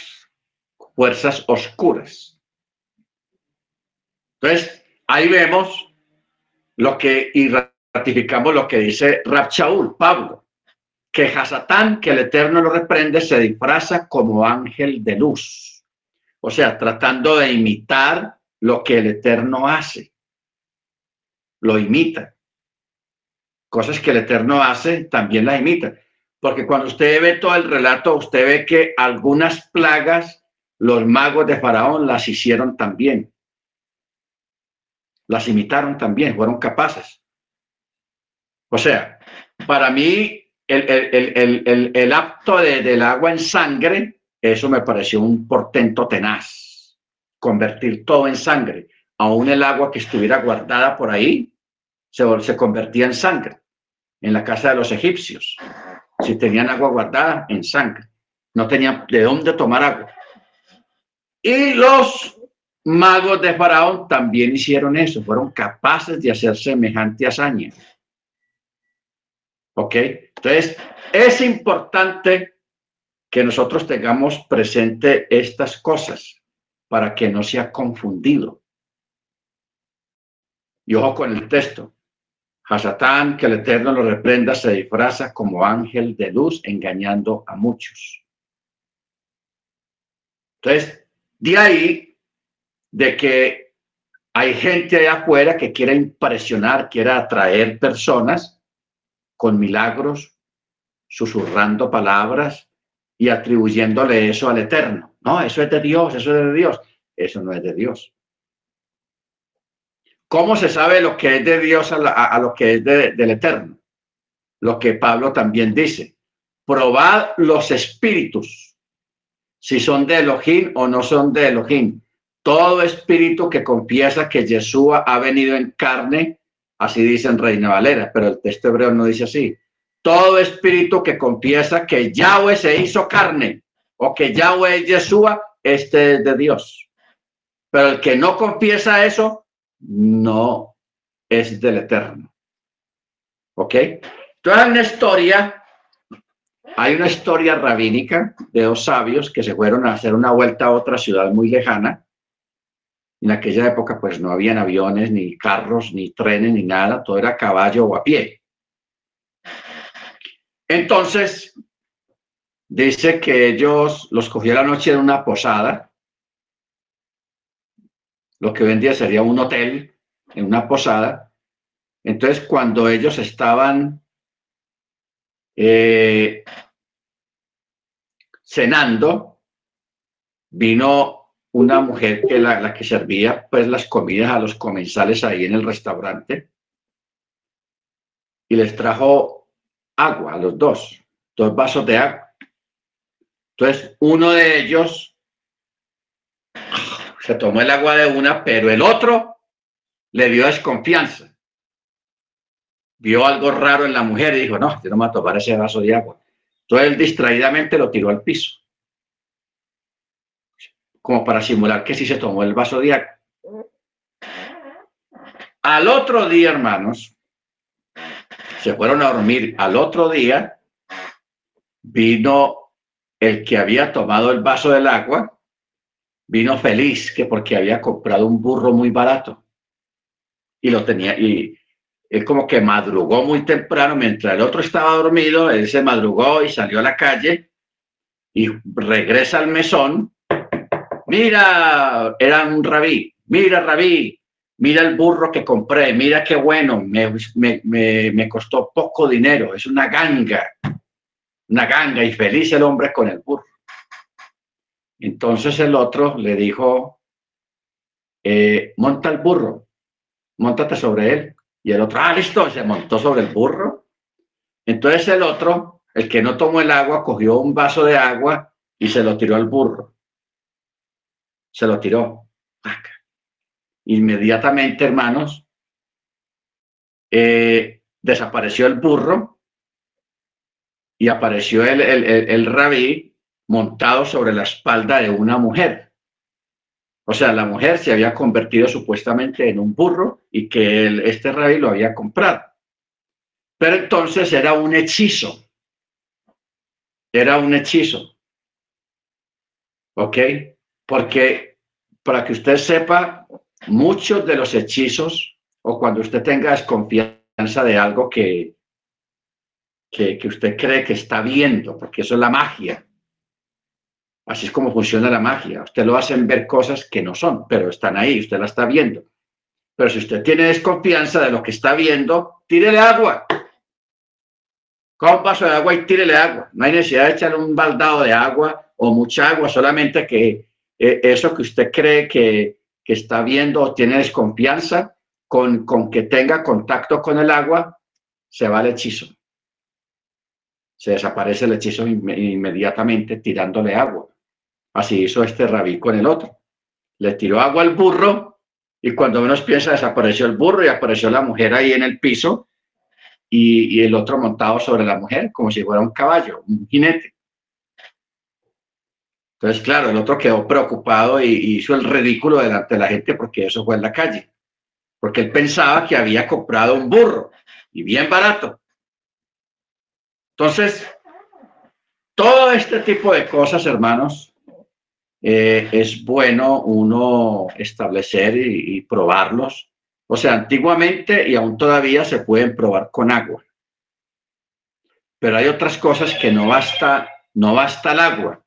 fuerzas oscuras. Entonces, ahí vemos lo que, y ratificamos lo que dice Rabchaul, Pablo que Hasatán, que el Eterno lo reprende, se disfraza como ángel de luz. O sea, tratando de imitar lo que el Eterno hace. Lo imita. Cosas que el Eterno hace, también las imita. Porque cuando usted ve todo el relato, usted ve que algunas plagas los magos de Faraón las hicieron también. Las imitaron también, fueron capaces. O sea, para mí el, acto del agua en sangre, eso me pareció un portento tenaz. Convertir todo en sangre. Aún el agua que estuviera guardada por ahí se, se convertía en sangre. En la casa de los egipcios. Si tenían agua guardada, en sangre. No tenían de dónde tomar agua. Y los magos de Faraón también hicieron eso, fueron capaces de hacer semejante hazaña. ¿Ok? Entonces, es importante que nosotros tengamos presente estas cosas para que no sea confundido. Y ojo con el texto. Hasatán, que el Eterno lo reprenda, se disfraza como ángel de luz, engañando a muchos. Entonces, de ahí, de que hay gente allá afuera que quiere impresionar, quiere atraer personas con milagros, susurrando palabras y atribuyéndole eso al Eterno. No, eso es de Dios, eso es de Dios. Eso no es de Dios. ¿Cómo se sabe lo que es de Dios a, lo que es del Eterno? Lo que Pablo también dice. Probad los espíritus, si son de Elohim o no son de Elohim. Todo espíritu que confiesa que Yeshua ha venido en carne, así dice en Reina Valera, pero el texto hebreo no dice así. Todo espíritu que confiesa que Yahweh se hizo carne o que Yahweh es Yeshua, este es de Dios. Pero el que no confiesa eso, no es del eterno. ¿Ok? Entonces hay una historia, hay una historia rabínica de dos sabios que se fueron a hacer una vuelta a otra ciudad muy lejana. En aquella época pues no habían aviones, ni carros, ni trenes, ni nada, todo era caballo o a pie. Entonces, dice que ellos los cogió la noche en una posada lo que hoy en día sería un hotel, en una posada. Entonces, cuando ellos estaban eh, cenando, vino una mujer que la, que servía pues las comidas a los comensales ahí en el restaurante y les trajo agua a los dos, dos vasos de agua. Entonces, uno de ellos se tomó el agua de una, pero el otro le dio desconfianza. Vio algo raro en la mujer y dijo, no, yo no me voy a tomar ese vaso de agua. Entonces él distraídamente lo tiró al piso, como para simular que sí se tomó el vaso de. Al otro día, hermanos, se fueron a dormir. Al otro día vino el que había tomado el vaso del agua vino feliz que porque había comprado un burro muy barato y lo tenía y él como que madrugó muy temprano mientras el otro estaba dormido, él se madrugó y salió a la calle y regresa al mesón. Mira, era un rabí, mira rabí, mira el burro que compré, mira qué bueno, me, me, me costó poco dinero, es una ganga, una ganga y feliz el hombre con el burro. Entonces el otro le dijo, eh, monta el burro, montate sobre él. Y el otro, ah, listo, se montó sobre el burro. Entonces el otro, el que no tomó el agua, cogió un vaso de agua y se lo tiró al burro. Se lo tiró. Inmediatamente, hermanos, eh, desapareció el burro y apareció el, el, el rabí montado sobre la espalda de una mujer. O sea, la mujer se había convertido supuestamente en un burro y que este rey lo había comprado. Pero entonces era un hechizo. Era un hechizo. ¿Ok? Porque para que usted sepa, muchos de los hechizos o cuando usted tenga desconfianza de algo que, que, usted cree que está viendo, porque eso es la magia. Así es como funciona la magia. Usted lo hacen ver cosas que no son, pero están ahí, usted la está viendo. Pero si usted tiene desconfianza de lo que está viendo, tírele agua. Coja un vaso de agua y tírele agua. No hay necesidad de echarle un baldado de agua o mucha agua, solamente que eh, eso que usted cree que, que está viendo o tiene desconfianza, con, con que tenga contacto con el agua, se va el hechizo. Se desaparece el hechizo inmediatamente tirándole agua. Así hizo este rabí con el otro. Le tiró agua al burro y cuando menos piensa desapareció el burro y apareció la mujer ahí en el piso y, el otro montado sobre la mujer como si fuera un caballo, un jinete. Entonces, claro, el otro quedó preocupado y, hizo el ridículo delante de la gente porque eso fue en la calle. Porque él pensaba que había comprado un burro y bien barato. Entonces, todo este tipo de cosas, hermanos, eh, es bueno uno establecer y, probarlos. O sea, antiguamente y aún todavía se pueden probar con agua. Pero hay otras cosas que no basta, no basta el agua,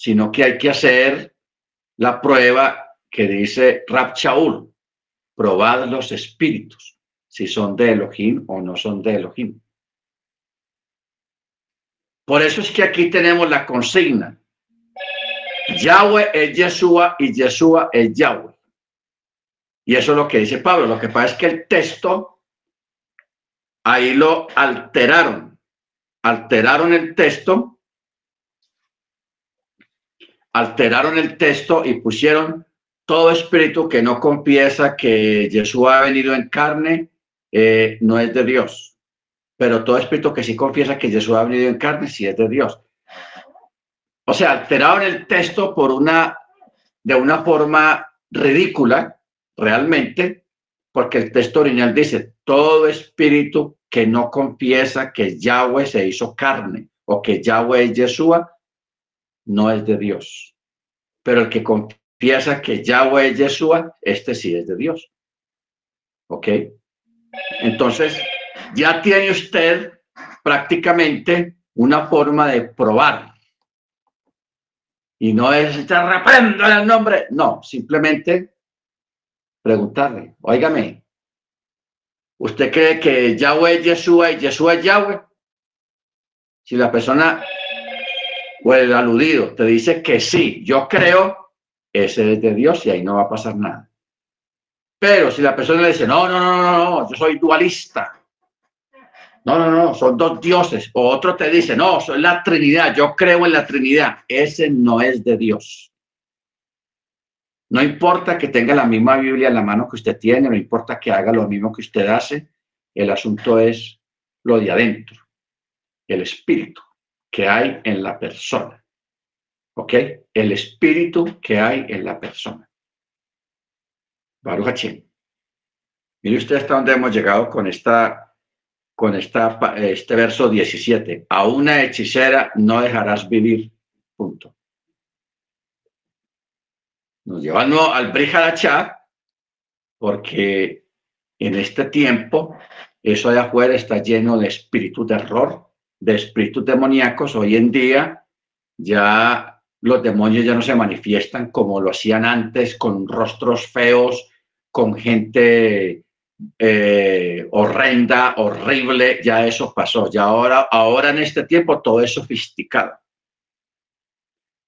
sino que hay que hacer la prueba que dice Rab Shaul, probad los espíritus, si son de Elohim o no son de Elohim. Por eso es que aquí tenemos la consigna. Yahweh es Yeshua y Yeshua es Yahweh. Y eso es lo que dice Pablo. Lo que pasa es que el texto, ahí lo alteraron. Alteraron el texto. Alteraron el texto y pusieron todo espíritu que no confiesa que Yeshua ha venido en carne, eh, no es de Dios. Pero todo espíritu que sí confiesa que Yeshua ha venido en carne, sí es de Dios. O sea, alteraron el texto por una, de una forma ridícula, realmente, porque el texto original dice, todo espíritu que no confiesa que Yahweh se hizo carne o que Yahweh es Yeshua, no es de Dios. Pero el que confiesa que Yahweh es Yeshua, este sí es de Dios. ¿Ok? Entonces, ya tiene usted prácticamente una forma de probar y no es te reprendo en el nombre. No, simplemente preguntarle, óigame, ¿usted cree que Yahweh es Yeshua y Yeshua es Yahweh? Si la persona o el aludido te dice que sí, yo creo, ese es de Dios y ahí no va a pasar nada. Pero si la persona le dice, no, no, no, no, no, yo soy dualista, no, no, no, son dos dioses. O otro te dice, no, soy la Trinidad, yo creo en la Trinidad. Ese no es de Dios. No importa que tenga la misma Biblia en la mano que usted tiene, no importa que haga lo mismo que usted hace, el asunto es lo de adentro, el espíritu que hay en la persona. ¿Ok? El espíritu que hay en la persona. Baruch Mire usted hasta dónde hemos llegado con esta con esta, este verso 17. A una hechicera no dejarás vivir. Punto. Nos lleva al Brihadachá porque en este tiempo eso de afuera está lleno de espíritu de error, de espíritus demoníacos. Hoy en día ya los demonios ya no se manifiestan como lo hacían antes, con rostros feos, con gente eh, horrenda, horrible, ya eso pasó. Ya ahora, ahora en este tiempo todo es sofisticado.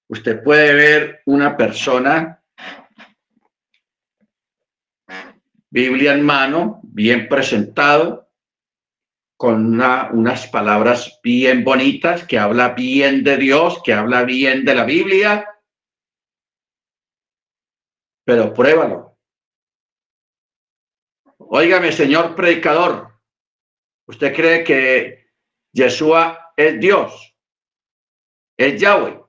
Usted puede ver una persona, Biblia en mano, bien presentado, con unas palabras bien bonitas, que habla bien de Dios, que habla bien de la Biblia, pero pruébalo Óigame, señor predicador, ¿usted cree que Yeshua es Dios? ¿Es Yahweh?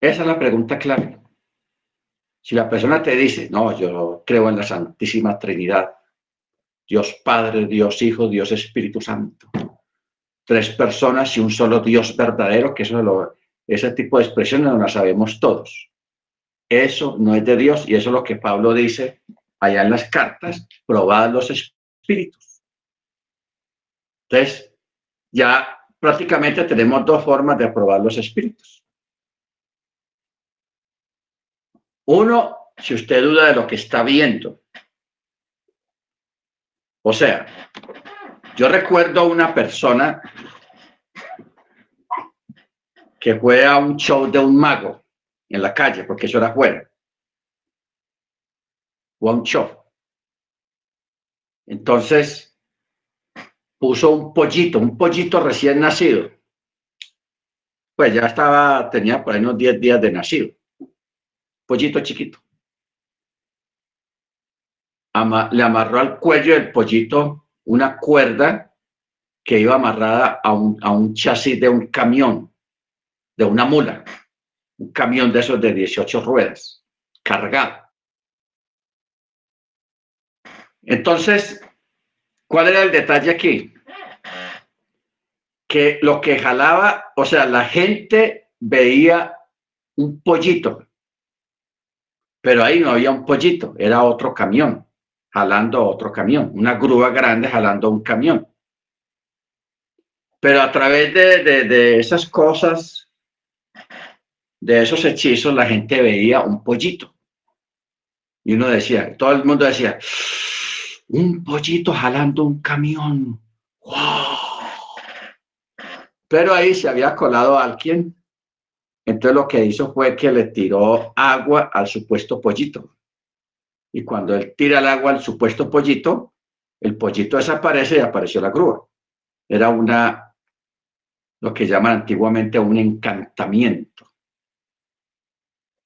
Esa es la pregunta clave. Si la persona te dice, no, yo creo en la Santísima Trinidad, Dios Padre, Dios Hijo, Dios Espíritu Santo, tres personas y un solo Dios verdadero, que eso lo, ese tipo de expresiones no las sabemos todos. Eso no es de Dios y eso es lo que Pablo dice allá en las cartas, probad los espíritus. Entonces, ya prácticamente tenemos dos formas de probar los espíritus. Uno, si usted duda de lo que está viendo. O sea, yo recuerdo a una persona que fue a un show de un mago en la calle, porque eso era afuera. One show. Entonces, puso un pollito, un pollito recién nacido. Pues ya estaba, tenía por ahí unos 10 días de nacido. Pollito chiquito. Le amarró al cuello del pollito una cuerda que iba amarrada a un, a un chasis de un camión de una mula, un camión de esos de 18 ruedas, cargado. Entonces, ¿cuál era el detalle aquí? Que lo que jalaba, o sea, la gente veía un pollito, pero ahí no había un pollito, era otro camión, jalando otro camión, una grúa grande jalando un camión. Pero a través de, esas cosas, de esos hechizos, la gente veía un pollito. Y uno decía, todo el mundo decía, un pollito jalando un camión. Pero ahí se había colado alguien. Entonces lo que hizo fue que le tiró agua al supuesto pollito. Y cuando él tira el agua al supuesto pollito, el pollito desaparece y apareció la grúa. Era una, lo que llaman antiguamente un encantamiento.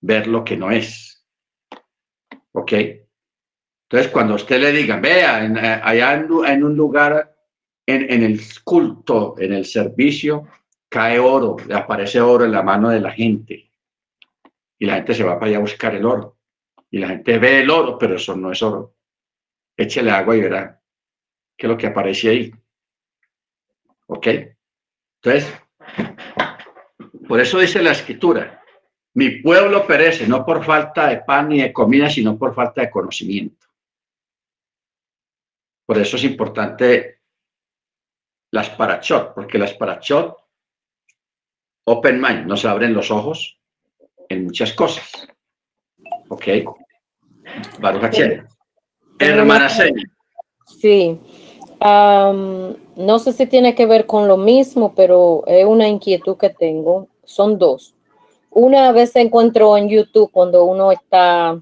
Ver lo que no es. ¿Ok? Entonces, cuando usted le diga, vea, eh, allá en, un lugar, en, el culto, en el servicio, cae oro, le aparece oro en la mano de la gente. Y la gente se va para allá a buscar el oro. Y la gente ve el oro, pero eso no es oro. Échele agua y verá qué es lo que aparece ahí. ¿Ok? Entonces, por eso dice la escritura, mi pueblo perece no por falta de pan ni de comida, sino por falta de conocimiento. Por eso es importante las parachot, porque las parachot, open mind, nos abren los ojos en muchas cosas. ¿Ok? Baruch Hermana Seña. Sí. no sé si tiene que ver con lo mismo, pero es una inquietud que tengo. Son dos. Una vez encuentro en YouTube cuando uno está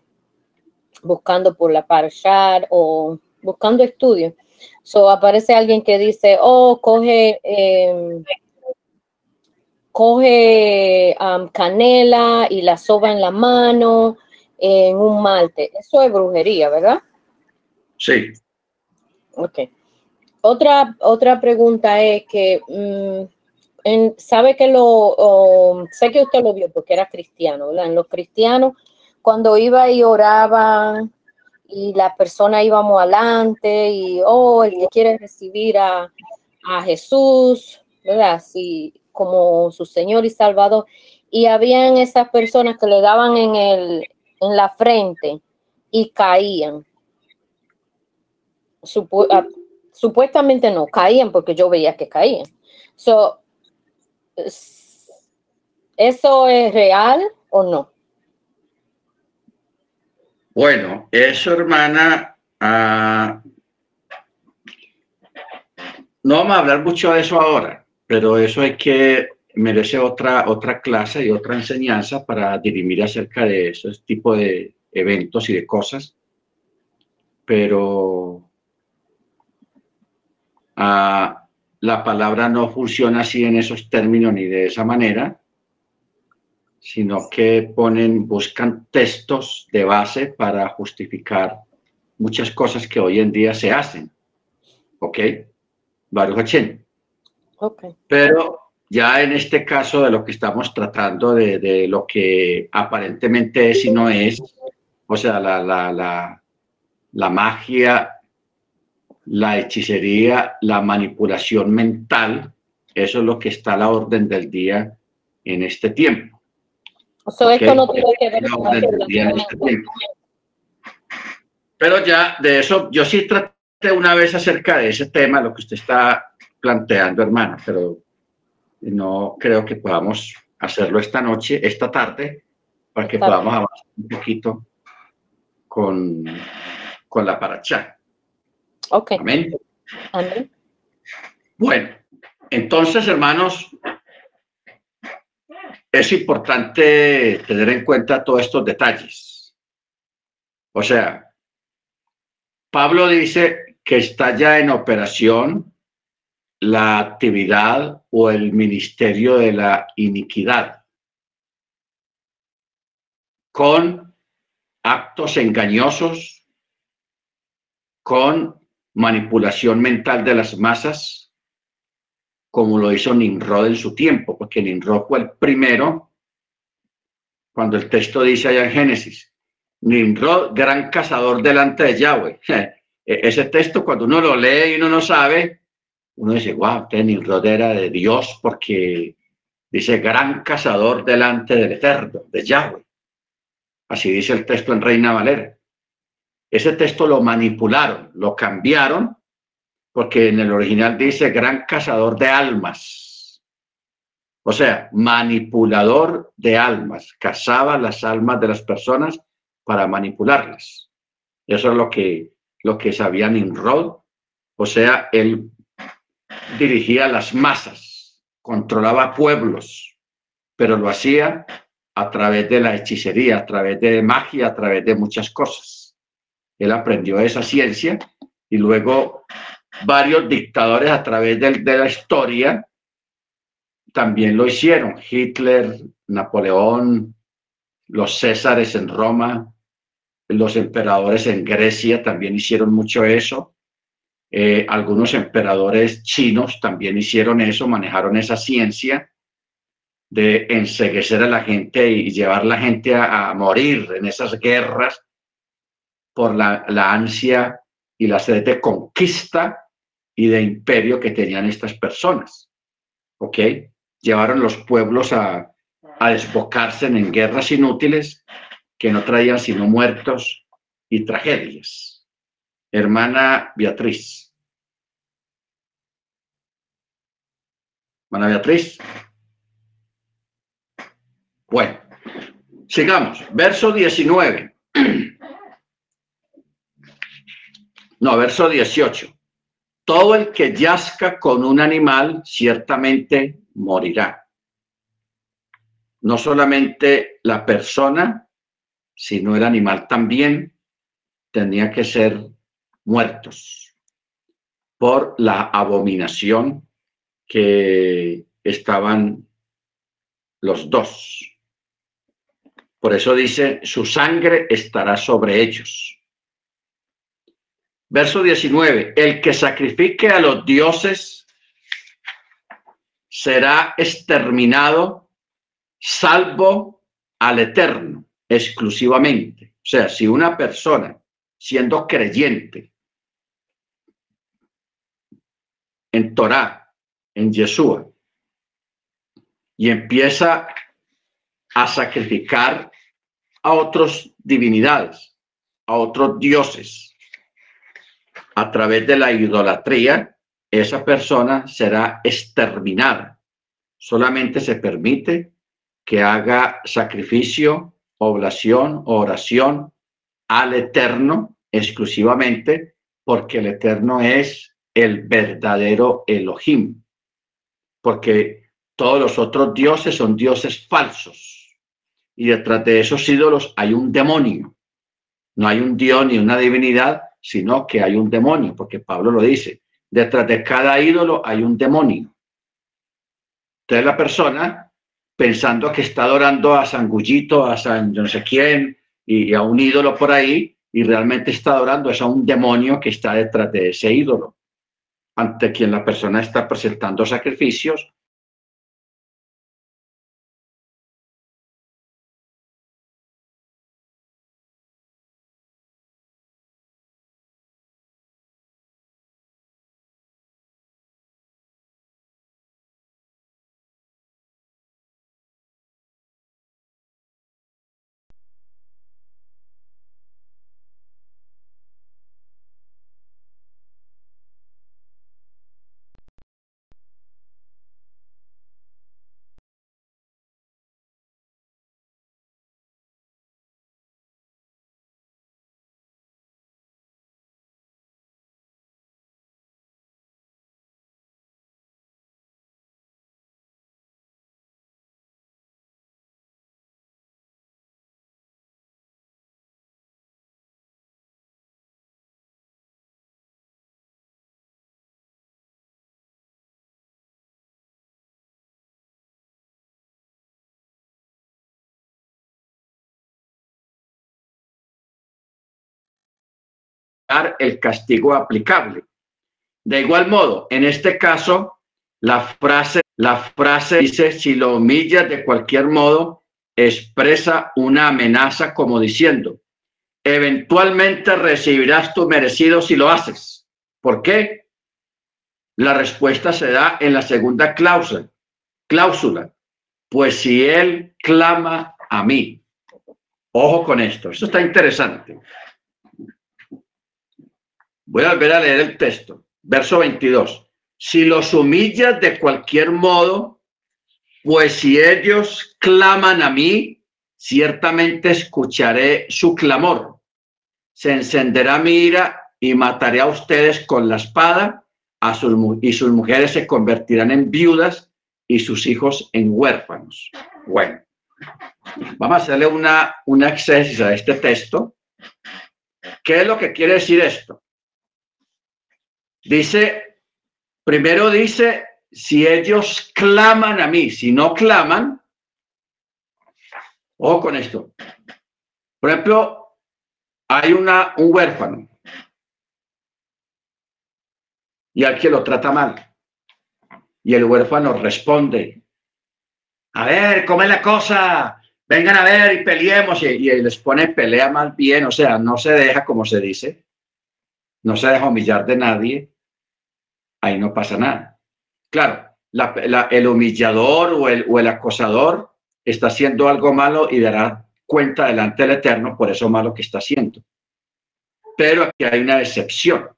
buscando por la parashat o buscando estudios. So, aparece alguien que dice, oh, coge, em, coge canela y la soba en la mano en un malte. Eso es brujería, ¿verdad? Sí. Ok. Otra, otra pregunta es que mm, sabe que lo, sé que usted lo vio porque era cristiano, ¿verdad? En los cristianos, cuando iba y oraba y la persona íbamos adelante y, oh, el que quiere recibir a, a Jesús, ¿verdad? Así como su Señor y Salvador. Y habían esas personas que le daban en, el, en la frente y caían. Ah, supuestamente no, caían porque yo veía que caían. So, ¿Eso es real o no? Bueno, eso, hermana, ah, no vamos a hablar mucho de eso ahora, pero eso es que merece otra, otra clase y otra enseñanza para dirimir acerca de esos tipos de eventos y de cosas. Pero ah, la palabra no funciona así en esos términos ni de esa manera sino que ponen, buscan textos de base para justificar muchas cosas que hoy en día se hacen. ¿Ok? Baruch Ok. Pero ya en este caso de lo que estamos tratando, de, lo que aparentemente es y no es, o sea, la, la, la, la magia, la hechicería, la manipulación mental, eso es lo que está a la orden del día en este tiempo. Pero ya de eso, yo sí traté una vez acerca de ese tema, lo que usted está planteando, hermana, pero no creo que podamos hacerlo esta noche, esta tarde, para que podamos avanzar un poquito con, con la paracha. Ok. Amén. Bueno, entonces, hermanos, es importante tener en cuenta todos estos detalles. O sea, Pablo dice que está ya en operación la actividad o el ministerio de la iniquidad con actos engañosos, con manipulación mental de las masas, como lo hizo Nimrod en su tiempo, porque Nimrod fue el primero, cuando el texto dice allá en Génesis, Nimrod, gran cazador delante de Yahweh. <laughs> E-, ese texto, cuando uno lo lee y uno no sabe, uno dice, wow, este Nimrod era de Dios porque dice gran cazador delante del Eterno, de Yahweh. Así dice el texto en Reina Valera. Ese texto lo manipularon, lo cambiaron, porque en el original dice gran cazador de almas. O sea, manipulador de almas. Cazaba las almas de las personas para manipularlas. Eso es lo que, lo que sabía Nimrod. O sea, él dirigía las masas, controlaba pueblos, pero lo hacía a través de la hechicería, a través de magia, a través de muchas cosas. Él aprendió esa ciencia y luego varios dictadores a través de, de la historia también lo hicieron. Hitler, Napoleón, los Césares en Roma, los emperadores en Grecia también hicieron mucho eso. Eh, algunos emperadores chinos también hicieron eso, manejaron esa ciencia de enseguecer a la gente y llevar a la gente a, morir en esas guerras por la, ansia y la sed de conquista y de imperio que tenían estas personas. ¿Ok? Llevaron los pueblos a, a desbocarse en guerras inútiles que no traían sino muertos y tragedias. Hermana Beatriz. Hermana Beatriz. Bueno, sigamos. Verso 19. <clears throat> No, verso 18. Todo el que yazca con un animal ciertamente morirá. No solamente la persona si no el animal también tenía que ser muertos por la abominación que estaban los dos. Por eso dice, su sangre estará sobre ellos. Verso 19, el que sacrifique a los dioses será exterminado, salvo al Eterno exclusivamente. O sea, si una persona, siendo creyente en Torah, en Yeshua, y empieza a sacrificar a otras divinidades, a otros dioses, a través de la idolatría, esa persona será exterminada. Solamente se permite que haga sacrificio oblación oración al Eterno exclusivamente, porque el Eterno es el verdadero Elohim, porque todos los otros dioses son dioses falsos, y detrás de esos ídolos hay un demonio. No hay un dios ni una divinidad, sino que hay un demonio, porque Pablo lo dice, detrás de cada ídolo hay un demonio. Entonces la persona pensando que está adorando a San Gullito, a San no sé quién y a un ídolo por ahí, y realmente está adorando es a un demonio que está detrás de ese ídolo, ante quien la persona está presentando sacrificios el castigo aplicable. De igual modo, en este caso, La frase, la frase dice, si lo humillas de cualquier modo, expresa una amenaza como diciendo, eventualmente recibirás tu merecido si lo haces. ¿Por qué? La respuesta se da en la segunda cláusula. Cláusula. Pues si él clama a mí. Ojo con esto. Esto está interesante. Voy a volver a leer el texto. Verso 22. Si los humillas de cualquier modo, pues si ellos claman a mí, ciertamente escucharé su clamor. Se encenderá mi ira y mataré a ustedes con la espada, a sus, y sus mujeres se convertirán en viudas y sus hijos en huérfanos. Bueno, vamos a hacerle una, una a este texto. ¿Qué es lo que quiere decir esto? Dice, primero dice, si ellos claman a mí, si no claman, ojo con esto. Por ejemplo, hay una, un huérfano y al que lo trata mal. Y el huérfano responde, a ver, ¿cómo es la cosa? Vengan a ver y peleemos. Y, y les pone pelea mal bien, o sea, no se deja, como se dice, no se deja humillar de nadie, ahí no pasa nada. Claro, el humillador o el, o el acosador está haciendo algo malo y dará cuenta delante del Eterno por eso malo que está haciendo. Pero aquí hay una excepción.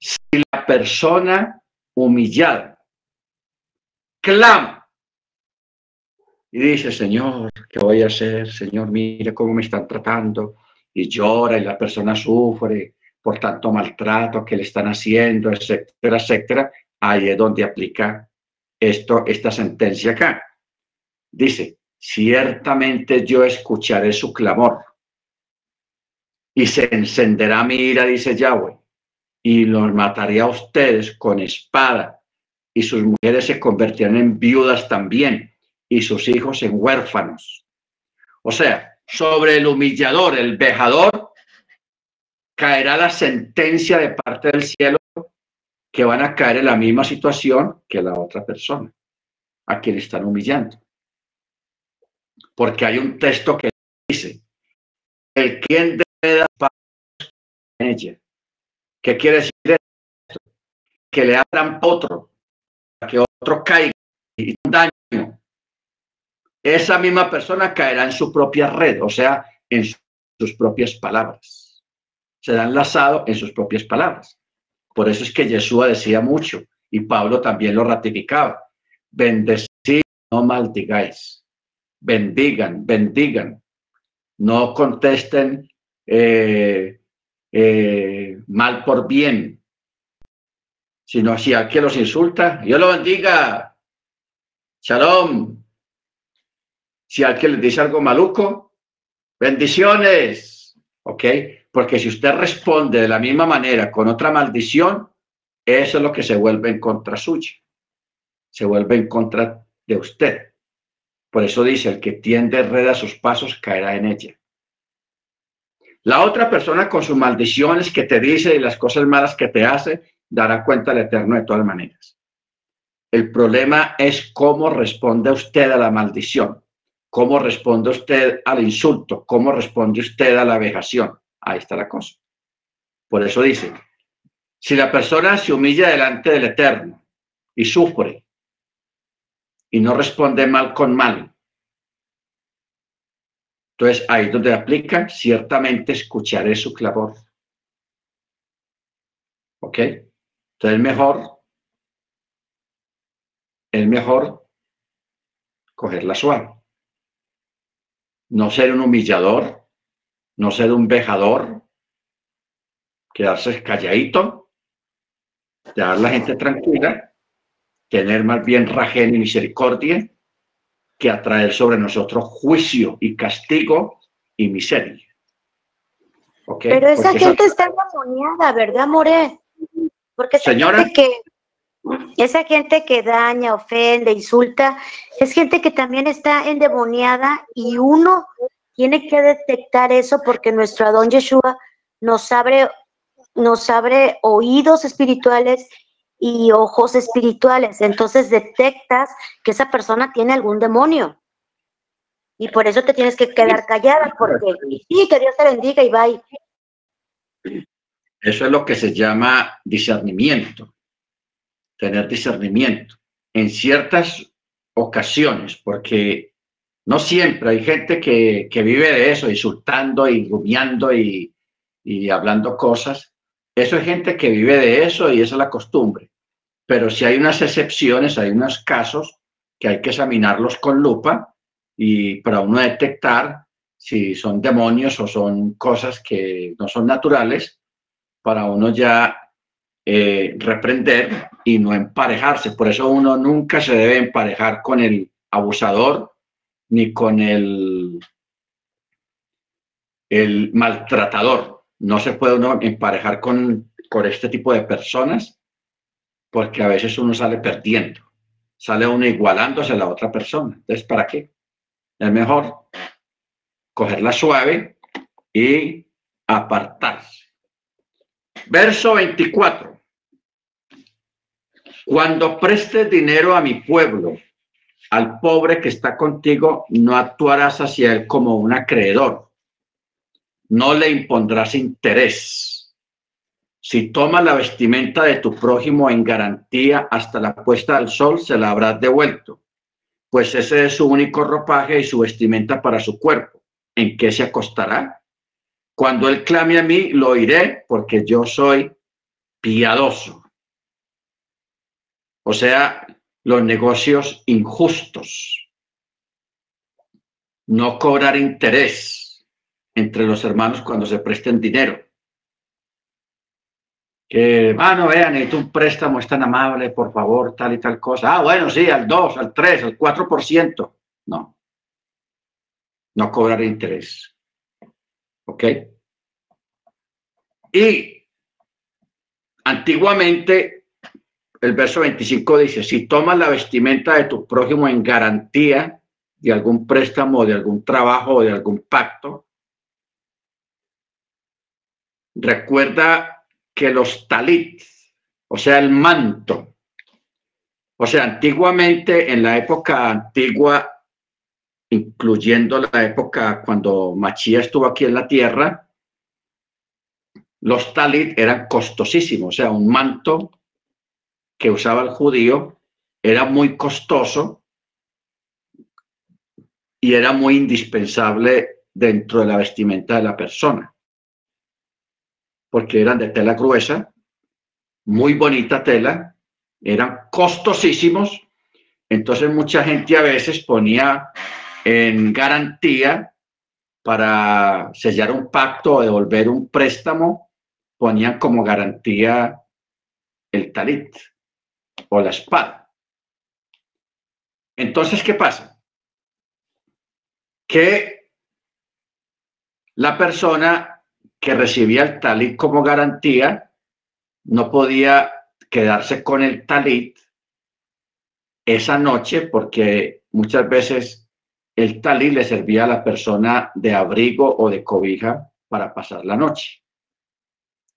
Si la persona humillada clama y dice, Señor, ¿qué voy a hacer? Señor, mire cómo me están tratando. Y llora y la persona sufre por tanto maltrato que le están haciendo, etcétera, etcétera, ahí es donde aplica esto, esta sentencia acá. Dice, ciertamente yo escucharé su clamor y se encenderá mi ira, dice Yahweh, y los mataré a ustedes con espada y sus mujeres se convertirán en viudas también y sus hijos en huérfanos. O sea, sobre el humillador, el vejador, caerá la sentencia de parte del cielo que van a caer en la misma situación que la otra persona, a quien están humillando. Porque hay un texto que dice, el quien debe dar en ella. ¿Qué quiere decir esto? Que le abran otro, que otro caiga y un daño. Esa misma persona caerá en su propia red, o sea, en sus propias palabras se da enlazado en sus propias palabras. Por eso es que Jesús decía mucho y Pablo también lo ratificaba. Bendecid, no maldigáis. Bendigan, bendigan. No contesten eh, eh, mal por bien, sino si alguien los insulta, Dios lo bendiga. Shalom. Si alguien les dice algo maluco, bendiciones. ¿Ok? Porque si usted responde de la misma manera con otra maldición, eso es lo que se vuelve en contra suya. Se vuelve en contra de usted. Por eso dice, el que tiende red a sus pasos caerá en ella. La otra persona con sus maldiciones que te dice y las cosas malas que te hace, dará cuenta al Eterno de todas maneras. El problema es cómo responde usted a la maldición, cómo responde usted al insulto, cómo responde usted a la vejación. Ahí está la cosa. Por eso dice, si la persona se humilla delante del Eterno y sufre y no responde mal con mal, entonces ahí donde aplica, ciertamente escucharé su clamor. ¿Ok? Entonces es mejor, es mejor cogerla suave. No ser un humillador, no ser un vejador, quedarse calladito, dejar la gente tranquila, tener más bien rajen y misericordia, que atraer sobre nosotros juicio y castigo y miseria. Pero esa gente está endemoniada, ¿verdad, More? Porque esa Señora, gente que esa gente que daña, ofende, insulta, es gente que también está endemoniada y uno tiene que detectar eso porque nuestro Adón Yeshua nos abre, nos abre oídos espirituales y ojos espirituales. Entonces detectas que esa persona tiene algún demonio. Y por eso te tienes que quedar callada, porque sí, que Dios te bendiga y bye. Eso es lo que se llama discernimiento, tener discernimiento en ciertas ocasiones, porque no siempre hay gente que, vive de eso, insultando y rumiando y, y hablando cosas. Eso es gente que vive de eso y esa es la costumbre. Pero si hay unas excepciones, hay unos casos que hay que examinarlos con lupa y para uno detectar si son demonios o son cosas que no son naturales, para uno ya eh, reprender y no emparejarse. Por eso uno nunca se debe emparejar con el abusador ni con el, el maltratador. No se puede uno emparejar con, con este tipo de personas porque a veces uno sale perdiendo, sale uno igualándose a la otra persona. Entonces, ¿para qué? Es mejor cogerla suave y apartarse. Verso 24. Cuando prestes dinero a mi pueblo, al pobre que está contigo, no actuarás hacia él como un acreedor. No le impondrás interés. Si tomas la vestimenta de tu prójimo en garantía hasta la puesta del sol, se la habrás devuelto, pues ese es su único ropaje y su vestimenta para su cuerpo en qué se acostará. Cuando él clame a mí, lo oiré porque yo soy piadoso. O sea, los negocios injustos. No cobrar interés entre los hermanos cuando se presten dinero. Que, hermano, vean, necesito un préstamo, es tan amable, por favor, tal y tal cosa. Ah, bueno, sí, al 2, al 3, al 4%. No no cobrar interés. ¿Ok? Y antiguamente, el verso 25 dice, si tomas la vestimenta de tu prójimo en garantía de algún préstamo, de algún trabajo o de algún pacto, recuerda que los talit, o sea, el manto, o sea, antiguamente, en la época antigua, incluyendo la época cuando Machía estuvo aquí en la tierra, los talit eran costosísimos, o sea, un manto que usaba el judío era muy costoso y era muy indispensable dentro de la vestimenta de la persona, porque eran de tela gruesa, muy bonita tela, eran costosísimos, entonces mucha gente a veces ponía en garantía para sellar un pacto o devolver un préstamo, ponían como garantía el talit o la espada. Entonces, ¿qué pasa? Que la persona que recibía el talit como garantía no podía quedarse con el talit esa noche porque muchas veces el talí le servía a la persona de abrigo o de cobija para pasar la noche.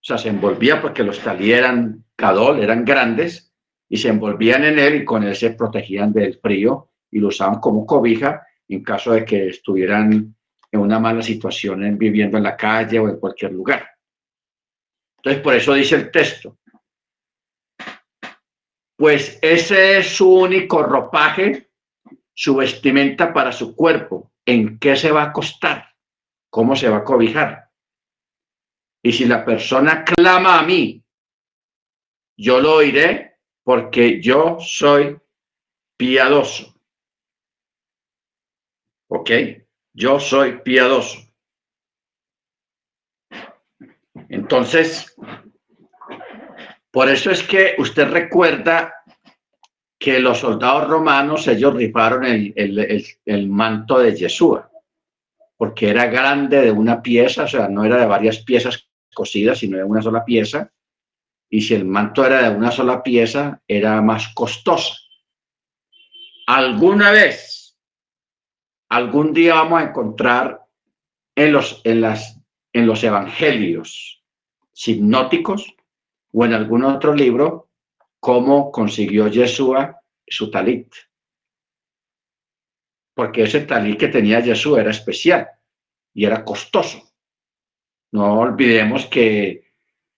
O sea, se envolvía porque los talí eran cadol, eran grandes, y se envolvían en él y con él se protegían del frío y lo usaban como cobija en caso de que estuvieran en una mala situación viviendo en la calle o en cualquier lugar. Entonces, por eso dice el texto, pues ese es su único ropaje su vestimenta para su cuerpo, en qué se va a acostar, cómo se va a cobijar. Y si la persona clama a mí, yo lo oiré porque yo soy piadoso. ¿Ok? Yo soy piadoso. Entonces, por eso es que usted recuerda que los soldados romanos, ellos rifaron el, manto de Yeshua, porque era grande de una pieza, o sea, no era de varias piezas cosidas, sino de una sola pieza, y si el manto era de una sola pieza, era más costoso. Alguna vez, algún día vamos a encontrar en los, en las, en los evangelios hipnóticos o en algún otro libro cómo consiguió Yeshua su talit. Porque ese talit que tenía Yeshua era especial y era costoso. No olvidemos que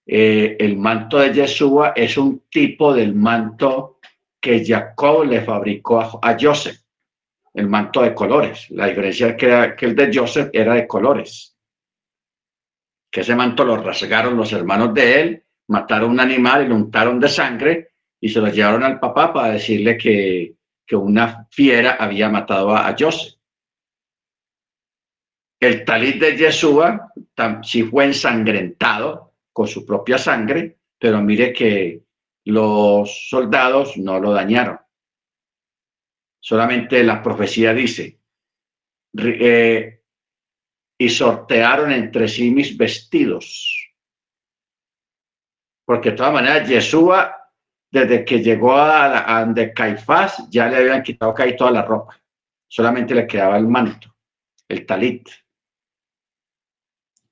eh, el manto de Yeshua es un tipo del manto que Jacob le fabricó a, Joseph, el manto de colores. La diferencia es que, el de Joseph era de colores. Que ese manto lo rasgaron los hermanos de él, mataron un animal y lo untaron de sangre y se lo llevaron al papá para decirle que, una fiera había matado a, a Joseph. El talit de Yeshua sí fue ensangrentado con su propia sangre, pero mire que los soldados no lo dañaron. Solamente la profecía dice, eh, y sortearon entre sí mis vestidos. Porque de todas maneras, Yeshua, desde que llegó a, a de Caifás, ya le habían quitado casi toda la ropa. Solamente le quedaba el manto, el talit.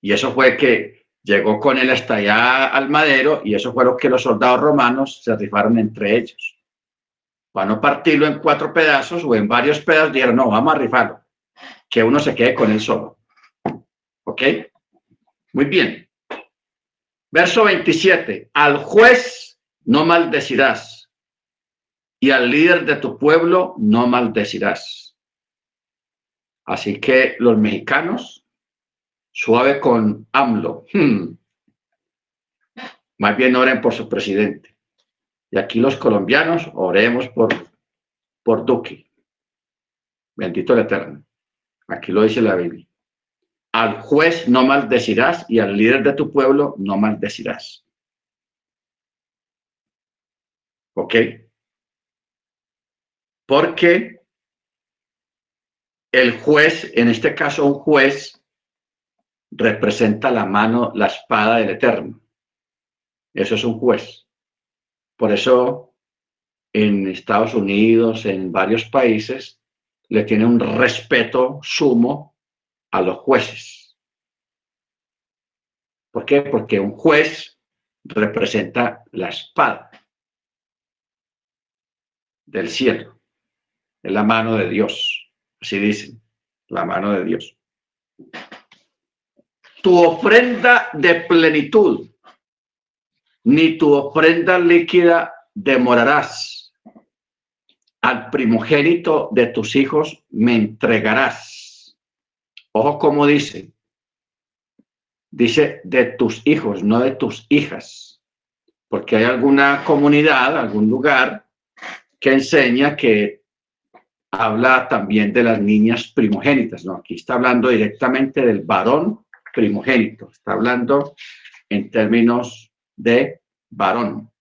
Y eso fue que llegó con él hasta allá al madero y eso fue lo que los soldados romanos se rifaron entre ellos. Para no partirlo en cuatro pedazos o en varios pedazos, dijeron, no, vamos a rifarlo, que uno se quede con él solo. ¿Ok? Muy bien. Verso 27. Al juez no maldecirás y al líder de tu pueblo no maldecirás. Así que los mexicanos Suave con AMLO. Hmm. Más bien oren por su presidente. Y aquí los colombianos oremos por, por Duque. Bendito el Eterno. Aquí lo dice la Biblia. Al juez no maldecirás y al líder de tu pueblo no maldecirás. ¿Ok? Porque el juez, en este caso un juez, representa la mano, la espada del Eterno. Eso es un juez. Por eso en Estados Unidos, en varios países, le tiene un respeto sumo a los jueces. ¿Por qué? Porque un juez representa la espada del cielo, es la mano de Dios, así dicen, la mano de Dios tu ofrenda de plenitud, ni tu ofrenda líquida demorarás. Al primogénito de tus hijos me entregarás. Ojo como dice. Dice de tus hijos, no de tus hijas. Porque hay alguna comunidad, algún lugar que enseña que habla también de las niñas primogénitas. No, aquí está hablando directamente del varón primogénito. Está hablando en términos de varón.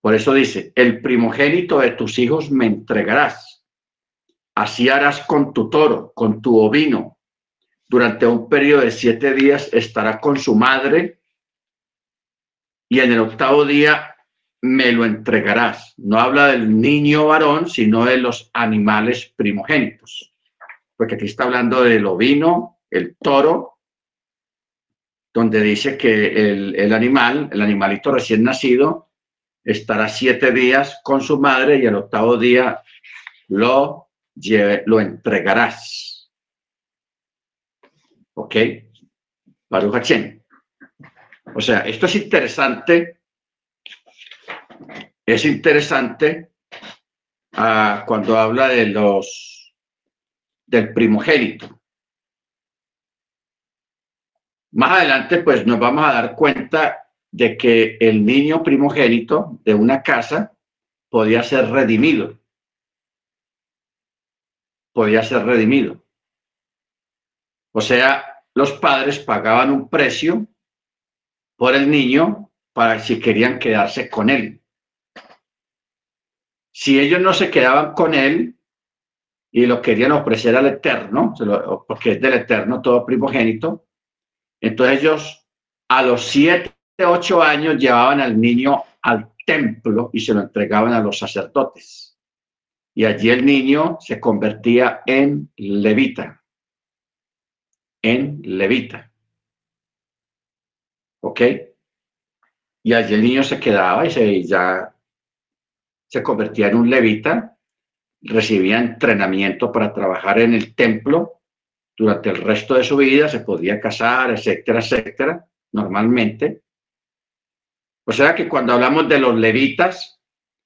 Por eso dice, el primogénito de tus hijos me entregarás. Así harás con tu toro, con tu ovino. Durante un periodo de siete días estará con su madre y en el octavo día me lo entregarás. No habla del niño varón, sino de los animales primogénitos. Porque aquí está hablando del ovino, el toro donde dice que el, animal, el animalito recién nacido, estará siete días con su madre y el octavo día lo, lo entregarás. ¿Ok? Baruch O sea, esto es interesante. Es interesante ah, cuando habla de los del primogénito. Más adelante, pues nos vamos a dar cuenta de que el niño primogénito de una casa podía ser redimido. Podía ser redimido. O sea, los padres pagaban un precio por el niño para si querían quedarse con él. Si ellos no se quedaban con él y lo querían ofrecer al Eterno, porque es del Eterno todo primogénito, entonces ellos a los siete, ocho años llevaban al niño al templo y se lo entregaban a los sacerdotes. Y allí el niño se convertía en levita. En levita. ¿Ok? Y allí el niño se quedaba y se, ya se convertía en un levita, recibía entrenamiento para trabajar en el templo durante el resto de su vida, se podía casar, etcétera, etcétera, normalmente. O sea que cuando hablamos de los levitas,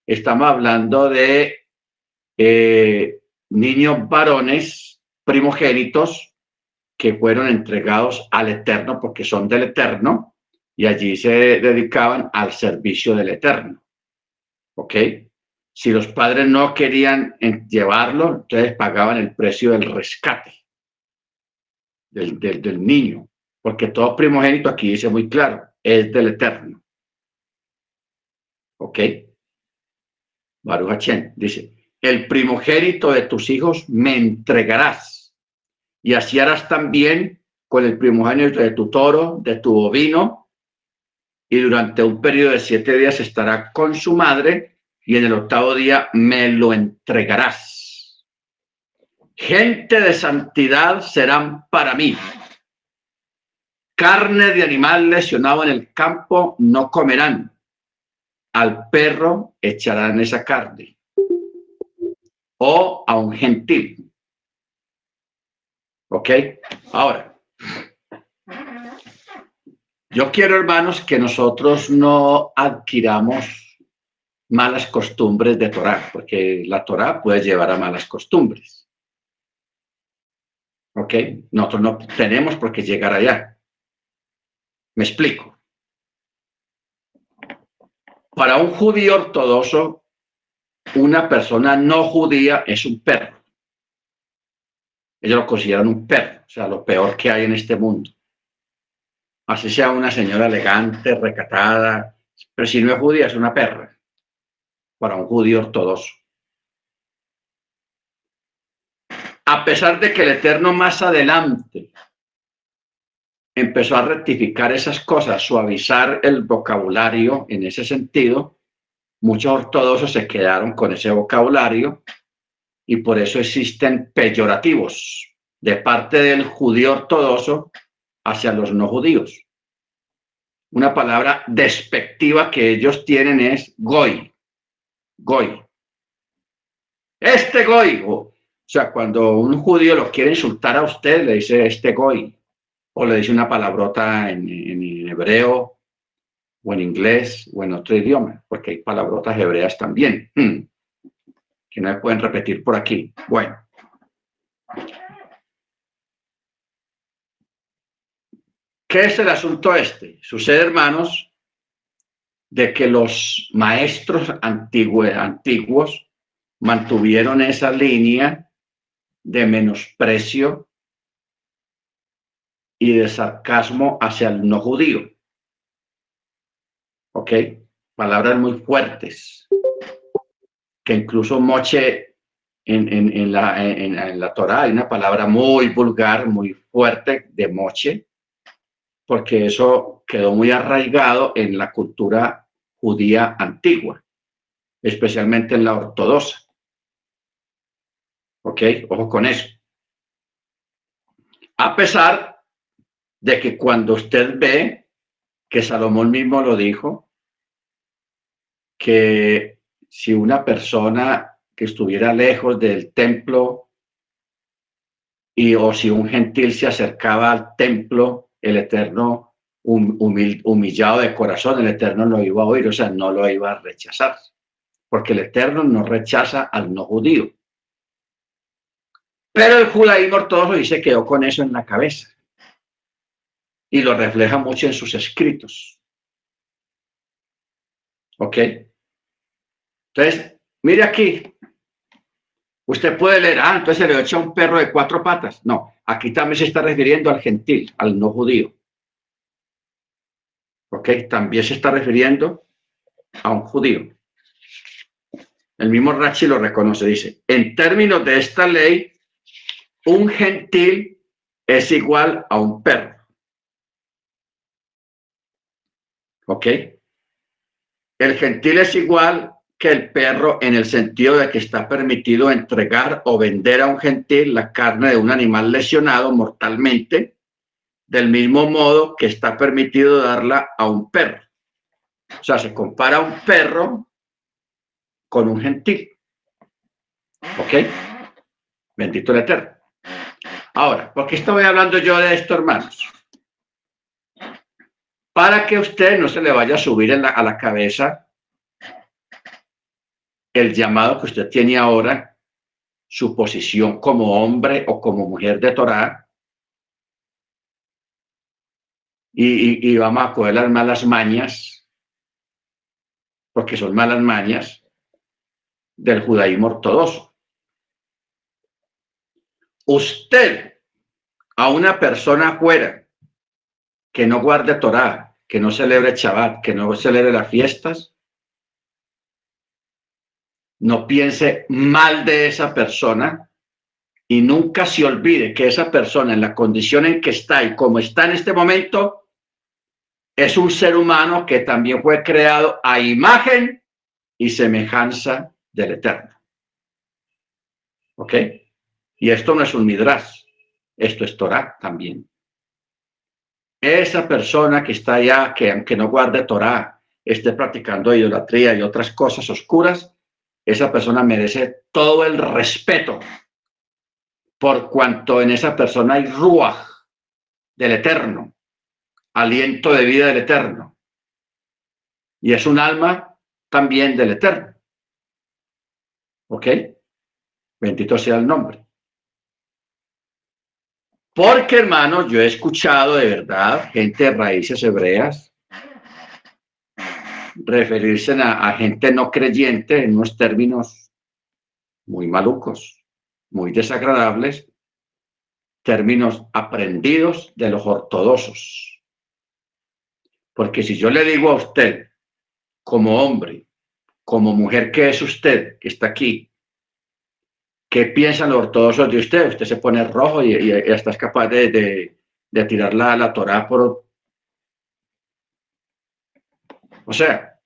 estamos hablando de eh, niños varones primogénitos que fueron entregados al Eterno porque son del Eterno y allí se dedicaban al servicio del Eterno. ¿Ok? Si los padres no querían llevarlo, entonces pagaban el precio del rescate del, del niño, porque todo primogénito aquí dice muy claro, es del Eterno. ¿Ok? Baruch Hachem dice, el primogénito de tus hijos me entregarás y así harás también con el primogénito de tu toro, de tu ovino, y durante un periodo de siete días estará con su madre y en el octavo día me lo entregarás. Gente de santidad serán para mí. Carne de animal lesionado en el campo no comerán al perro echarán esa carne o a un gentil. ¿Ok? Ahora, yo quiero, hermanos, que nosotros no adquiramos malas costumbres de Torah, porque la Torah puede llevar a malas costumbres. ¿Ok? Nosotros no tenemos por qué llegar allá. Me explico. Para un judío ortodoxo, una persona no judía es un perro. Ellos lo consideran un perro, o sea, lo peor que hay en este mundo. Así sea una señora elegante, recatada, pero si no es judía, es una perra. Para un judío ortodoxo. A pesar de que el Eterno más adelante empezó a rectificar esas cosas, suavizar el vocabulario en ese sentido, muchos ortodoxos se quedaron con ese vocabulario y por eso existen peyorativos de parte del judío ortodoxo hacia los no judíos. Una palabra despectiva que ellos tienen es goy, goy. Este goy, o sea, cuando un judío lo quiere insultar a usted, le dice este goy o le dice una palabrota en, hebreo o en inglés o en otro idioma, porque hay palabrotas hebreas también hmm, que no se pueden repetir por aquí. Bueno. ¿Qué es el asunto este? Sucede, hermanos, de que los maestros antiguos, antiguos mantuvieron esa línea de menosprecio y de sarcasmo hacia el no judío. ¿Ok? Palabras muy fuertes, que incluso Moche en, en, la, en, la Torah hay una palabra muy vulgar, muy fuerte de Moche, porque eso quedó muy arraigado en la cultura judía antigua, especialmente en la ortodoxa. ¿Ok? Ojo con eso. A pesar de que cuando usted ve, que Salomón mismo lo dijo, que si una persona que estuviera lejos del templo y o si un gentil se acercaba al templo, el Eterno humillado de corazón, el Eterno lo iba a oír, o sea, no lo iba a rechazar, porque el Eterno no rechaza al no judío. Pero el judaísmo ortodoxo dice quedó con eso en la cabeza y lo refleja mucho en sus escritos. ¿Ok? Entonces, mire aquí. Usted puede leer, ah, entonces se le echa un perro de cuatro patas. No, aquí también se está refiriendo al gentil, al no judío. ¿Ok? También se está refiriendo a un judío. El mismo Rachi lo reconoce, dice, en términos de esta ley, un gentil es igual a un perro. ¿Ok? El gentil es igual que el perro en el sentido de que está permitido entregar o vender a un gentil la carne de un animal lesionado mortalmente, del mismo modo que está permitido darla a un perro. O sea, se compara un perro con un gentil. ¿Ok? Bendito el Eterno. Ahora, ¿por qué estoy hablando yo de esto, hermanos? Para que usted no se le vaya a subir a la cabeza el llamado que usted tiene ahora, su posición como hombre o como mujer de Torah, y, y, vamos a coger las malas mañas, porque son malas mañas del judaísmo ortodoxo. Usted, a una persona afuera que no guarde Torah, que no celebre Shabbat, que no celebre las fiestas, no piense mal de esa persona y nunca se olvide que esa persona en la condición en que está y como está en este momento es un ser humano que también fue creado a imagen y semejanza del Eterno. ¿Ok? Y esto no es un midrash, esto es Torah también. Esa persona que está allá, que aunque no guarde Torah, esté practicando idolatría y otras cosas oscuras, esa persona merece todo el respeto por cuanto en esa persona hay ruach del eterno, aliento de vida del eterno. Y es un alma también del eterno. ¿Ok? Bendito sea el nombre. Porque, hermanos, yo he escuchado de verdad gente de raíces hebreas referirse a, gente no creyente en unos términos muy malucos, muy desagradables, términos aprendidos de los ortodoxos. Porque si yo le digo a usted, como hombre, como mujer que es usted, que está aquí, ¿qué piensan los ortodoxos de usted? Usted se pone rojo y, y, capaz de, de, tirar la, la Torah por... O sea,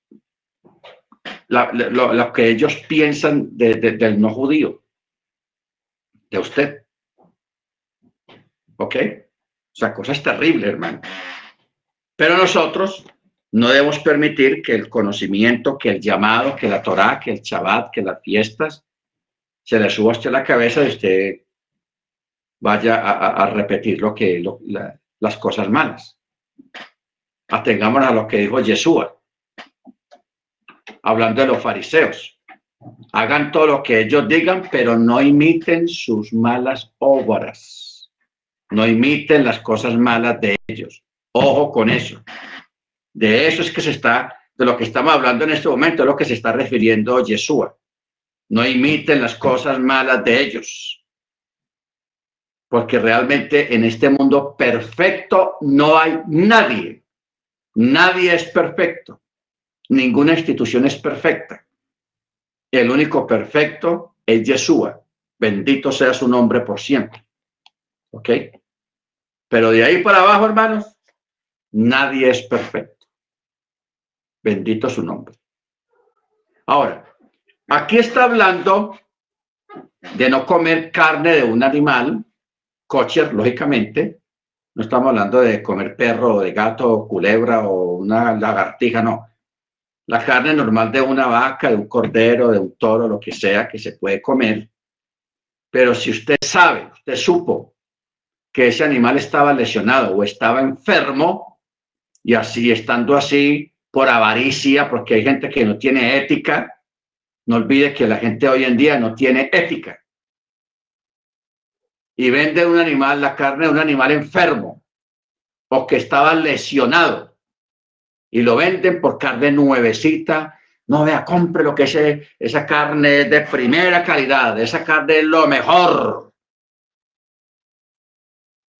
lo, que ellos piensan del no judío, de usted. ¿Ok? O sea, cosas terribles, hermano. Pero nosotros no debemos permitir que el conocimiento, que el llamado, que la Torah, que el Shabbat, que las fiestas, se le suba a la cabeza y usted vaya a, repetir lo que las cosas malas. Atengámonos a lo que dijo Yeshua hablando de los fariseos. Hagan todo lo que ellos digan, pero no imiten sus malas obras. No imiten las cosas malas de ellos. Ojo con eso. De eso es que se está, de lo que estamos hablando en este momento, es lo que se está refiriendo Yeshua. No imiten las cosas malas de ellos. Porque realmente en este mundo perfecto no hay nadie. Nadie es perfecto. Ninguna institución es perfecta. El único perfecto es Yeshua. Bendito sea su nombre por siempre. ¿Ok? Pero de ahí para abajo, hermanos, nadie es perfecto. Bendito su nombre. Ahora, aquí está hablando de no comer carne de un animal, kosher, lógicamente. No estamos hablando de comer perro, de gato, culebra o una lagartija, no la carne normal de una vaca, de un cordero, de un toro, lo que sea que se puede comer. Pero si usted sabe, usted supo que ese animal estaba lesionado o estaba enfermo, y así estando así por avaricia, porque hay gente que no tiene ética, no olvide que la gente hoy en día no tiene ética. Y vende un animal, la carne de un animal enfermo o que estaba lesionado y lo venden por carne nuevecita. No vea, compre lo que es esa carne de primera calidad, esa carne es lo mejor.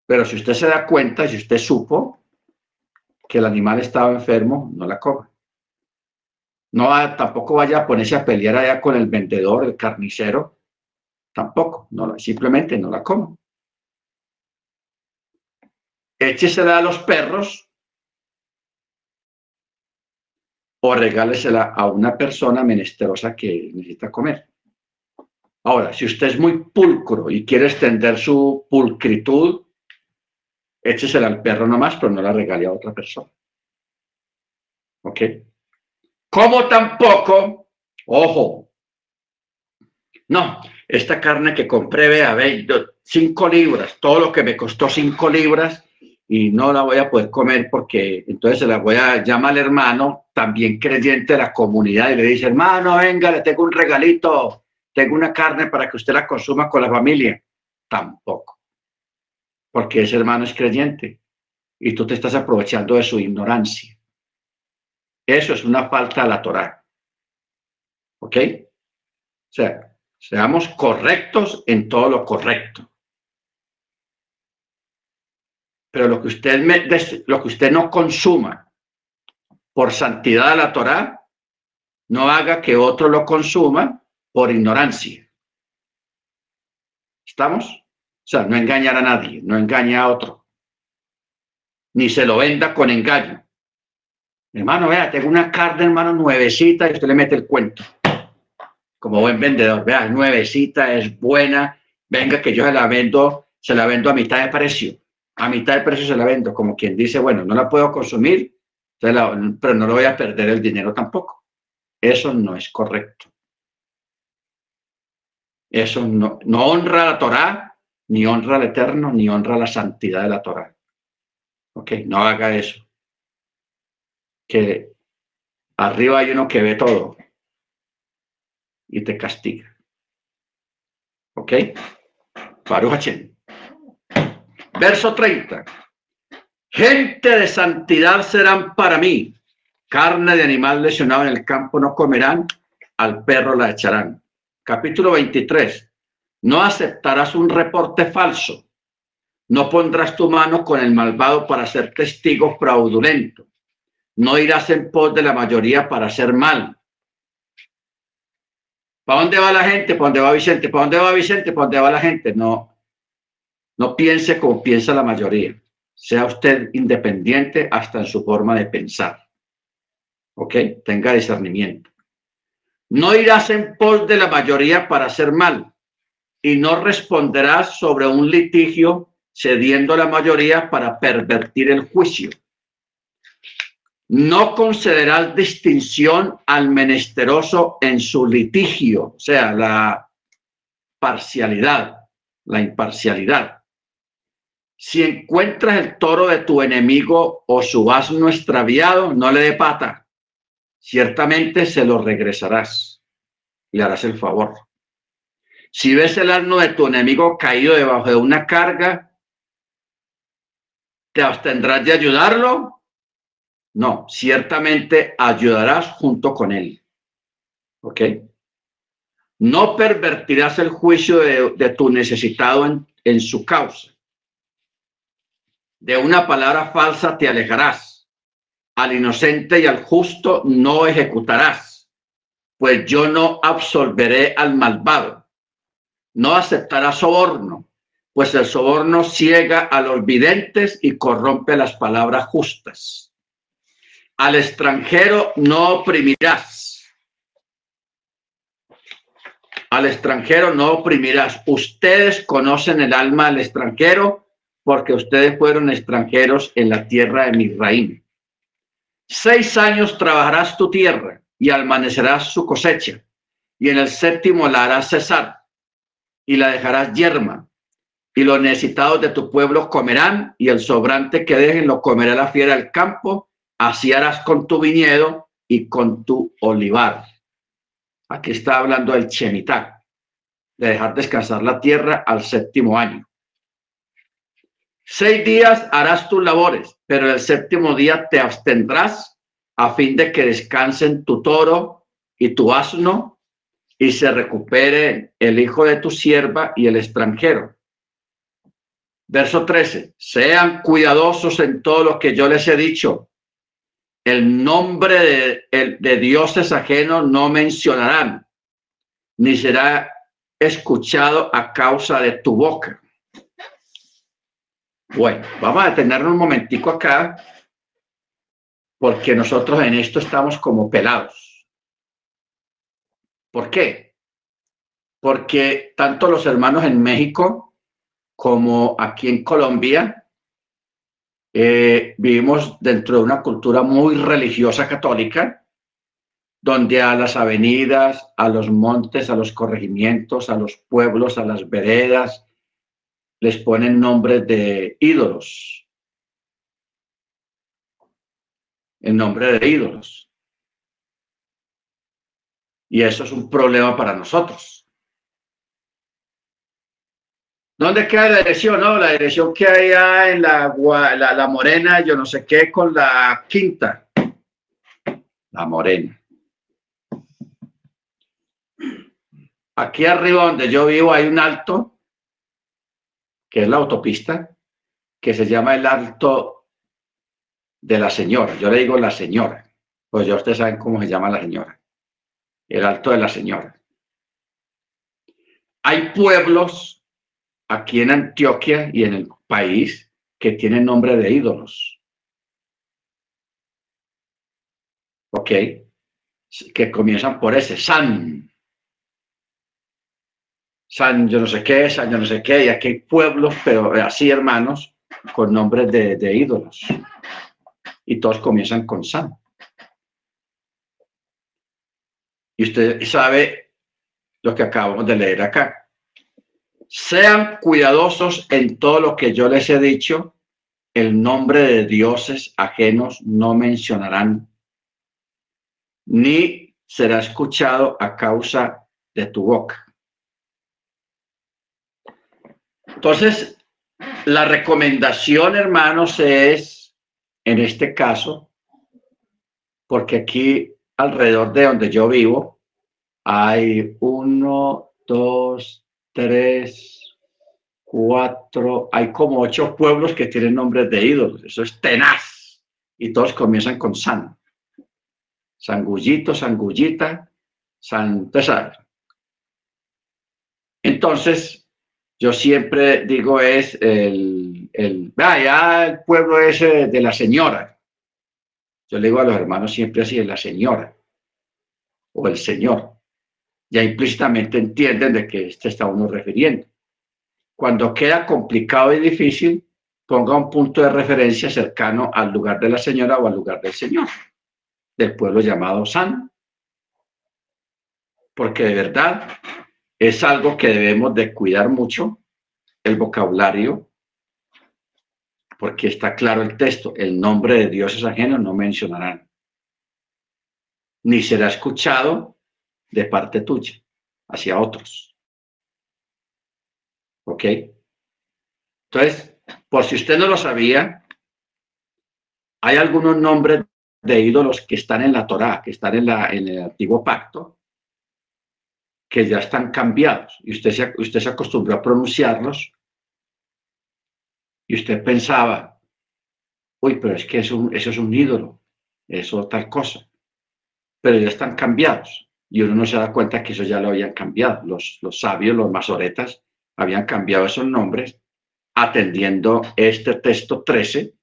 Pero si usted se da cuenta, si usted supo que el animal estaba enfermo, no la coma. No, tampoco vaya a ponerse a pelear allá con el vendedor, el carnicero. Tampoco, no, simplemente no la coma. Échesela a los perros o regálesela a una persona menesterosa que necesita comer. Ahora, si usted es muy pulcro y quiere extender su pulcritud, échesela al perro nomás, pero no la regale a otra persona. ¿Ok? Como tampoco, ojo, no, esta carne que compré, vea, ve, cinco libras, todo lo que me costó cinco libras y no la voy a poder comer porque entonces se la voy a llamar al hermano, también creyente de la comunidad, y le dice, hermano, venga, le tengo un regalito, tengo una carne para que usted la consuma con la familia. Tampoco, porque ese hermano es creyente y tú te estás aprovechando de su ignorancia. Eso es una falta a la Torah. ¿Ok? O sea, seamos correctos en todo lo correcto. Pero lo que usted, me, lo que usted no consuma por santidad de la Torah, no haga que otro lo consuma por ignorancia. ¿Estamos? O sea, no engañar a nadie, no engañe a otro. Ni se lo venda con engaño. Hermano, vea, tengo una carne, hermano, nuevecita y usted le mete el cuento. Como buen vendedor, vea, nuevecita, es buena, venga que yo se la vendo, se la vendo a mitad de precio. A mitad de precio se la vendo, como quien dice, bueno, no la puedo consumir, pero no lo voy a perder el dinero tampoco. Eso no es correcto. Eso no, no honra la Torah, ni honra al Eterno, ni honra la santidad de la Torah. Ok, no haga eso que arriba hay uno que ve todo y te castiga. ¿Ok? Baruch Verso 30. Gente de santidad serán para mí. Carne de animal lesionado en el campo no comerán, al perro la echarán. Capítulo 23. No aceptarás un reporte falso. No pondrás tu mano con el malvado para ser testigo fraudulento no irás en pos de la mayoría para hacer mal. ¿Para dónde va la gente? ¿Para dónde va Vicente? ¿Para dónde va Vicente? ¿Para dónde va la gente? No, no piense como piensa la mayoría. Sea usted independiente hasta en su forma de pensar. ¿Ok? Tenga discernimiento. No irás en pos de la mayoría para hacer mal y no responderás sobre un litigio cediendo a la mayoría para pervertir el juicio no concederás distinción al menesteroso en su litigio, o sea, la parcialidad, la imparcialidad. Si encuentras el toro de tu enemigo o su asno extraviado, no le dé pata. Ciertamente se lo regresarás. Le harás el favor. Si ves el asno de tu enemigo caído debajo de una carga, ¿te abstendrás de ayudarlo? No, ciertamente ayudarás junto con él. ¿Ok? No pervertirás el juicio de, tu necesitado en, en su causa. De una palabra falsa te alejarás. Al inocente y al justo no ejecutarás, pues yo no absolveré al malvado. No aceptarás soborno, pues el soborno ciega a los videntes y corrompe las palabras justas al extranjero no oprimirás. Al extranjero no oprimirás. Ustedes conocen el alma del extranjero porque ustedes fueron extranjeros en la tierra de Misraim. Seis años trabajarás tu tierra y almanecerás su cosecha, y en el séptimo la harás cesar y la dejarás yerma, y los necesitados de tu pueblo comerán, y el sobrante que dejen lo comerá la fiera del campo, así harás con tu viñedo y con tu olivar. Aquí está hablando del Shemitah, de dejar descansar la tierra al séptimo año. Seis días harás tus labores, pero el séptimo día te abstendrás a fin de que descansen tu toro y tu asno y se recupere el hijo de tu sierva y el extranjero. Verso 13. Sean cuidadosos en todo lo que yo les he dicho el nombre de, de dioses ajenos no mencionarán, ni será escuchado a causa de tu boca. Bueno, vamos a detenernos un momentico acá, porque nosotros en esto estamos como pelados. ¿Por qué? Porque tanto los hermanos en México como aquí en Colombia eh, vivimos dentro de una cultura muy religiosa católica donde a las avenidas, a los montes, a los corregimientos, a los pueblos, a las veredas, les ponen nombres de ídolos. En nombre de ídolos. Y eso es un problema para nosotros. ¿Dónde queda la dirección? No, la dirección que hay en la, la, la Morena, yo no sé qué, con la quinta. La Morena. Aquí arriba donde yo vivo hay un alto, que es la autopista, que se llama el alto de la señora. Yo le digo la señora, pues ya ustedes saben cómo se llama la señora. El alto de la señora. Hay pueblos aquí en Antioquia y en el país que tienen nombre de ídolos. ¿Ok? Que comienzan por ese, San, San yo no sé qué, San yo no sé qué, y aquí hay pueblos, pero así hermanos, con nombres de, ídolos. Y todos comienzan con San. Y usted sabe lo que acabamos de leer acá. Sean cuidadosos en todo lo que yo les he dicho. El nombre de dioses ajenos no mencionarán, ni será escuchado a causa de tu boca. Entonces, la recomendación, hermanos, es, en este caso, porque aquí alrededor de donde yo vivo, hay uno, dos, tres, cuatro, hay como ocho pueblos que tienen nombres de ídolos. Eso es tenaz. Y todos comienzan con San. Sangullito, Sangullita, San Entonces, yo siempre digo es el, el, ah, el pueblo ese de la señora. Yo le digo a los hermanos siempre así, es la señora o el señor. Ya implícitamente entienden de qué este está uno refiriendo. Cuando queda complicado y difícil, ponga un punto de referencia cercano al lugar de la señora o al lugar del señor, del pueblo llamado San. Porque de verdad es algo que debemos de cuidar mucho, el vocabulario, porque está claro el texto, el nombre de dioses ajenos no mencionarán, ni será escuchado de parte tuya hacia otros. ¿Ok? Entonces, por si usted no lo sabía, hay algunos nombres de ídolos que están en la Torá, que están en, la, en el antiguo pacto, que ya están cambiados y usted se, usted se acostumbró a pronunciarlos y usted pensaba, uy, pero es que eso, eso es un ídolo, eso tal cosa, pero ya están cambiados y uno no se da cuenta que eso ya lo habían cambiado. Los, los sabios, los masoretas, habían cambiado esos nombres atendiendo este texto 13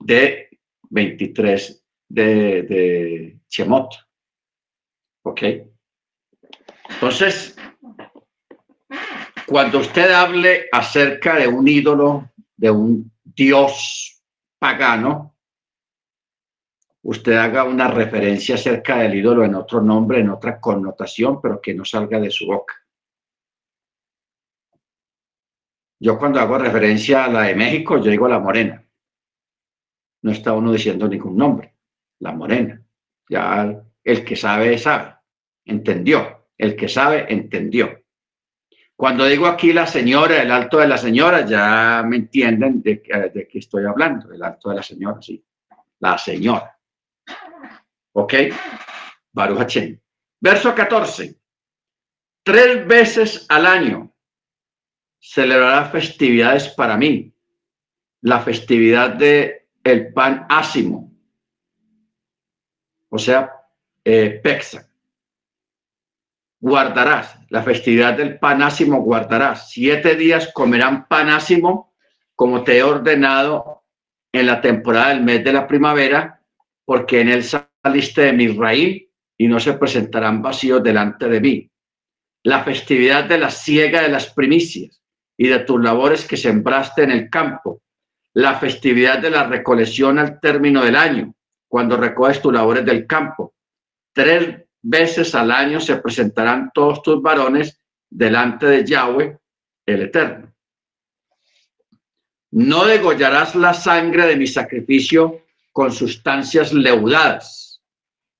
de 23 de, de Chemot. ¿Ok? Entonces, cuando usted hable acerca de un ídolo, de un dios pagano, usted haga una referencia acerca del ídolo en otro nombre, en otra connotación, pero que no salga de su boca. Yo cuando hago referencia a la de México, yo digo la morena. No está uno diciendo ningún nombre. La morena. Ya el que sabe, sabe. Entendió. El que sabe, entendió. Cuando digo aquí la señora, el alto de la señora, ya me entienden de, de qué estoy hablando. El alto de la señora, sí. La señora. ¿Ok? Baruch Verso 14. Tres veces al año celebrará festividades para mí. La festividad de el pan ácimo. O sea, eh, Pexa guardarás. La festividad del panásimo guardarás. Siete días comerán panásimo como te he ordenado en la temporada del mes de la primavera, porque en él saliste de mi raíz y no se presentarán vacíos delante de mí. La festividad de la siega de las primicias y de tus labores que sembraste en el campo. La festividad de la recolección al término del año, cuando recoges tus labores del campo. Tres veces al año se presentarán todos tus varones delante de Yahweh, el Eterno. No degollarás la sangre de mi sacrificio con sustancias leudadas,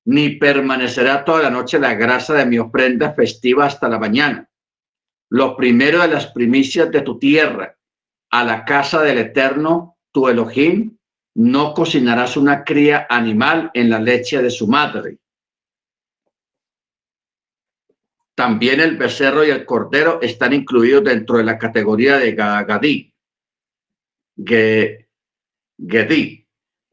ni permanecerá toda la noche la grasa de mi ofrenda festiva hasta la mañana. Lo primero de las primicias de tu tierra, a la casa del Eterno, tu Elohim, no cocinarás una cría animal en la leche de su madre. También el becerro y el cordero están incluidos dentro de la categoría de Gadí. Gedí,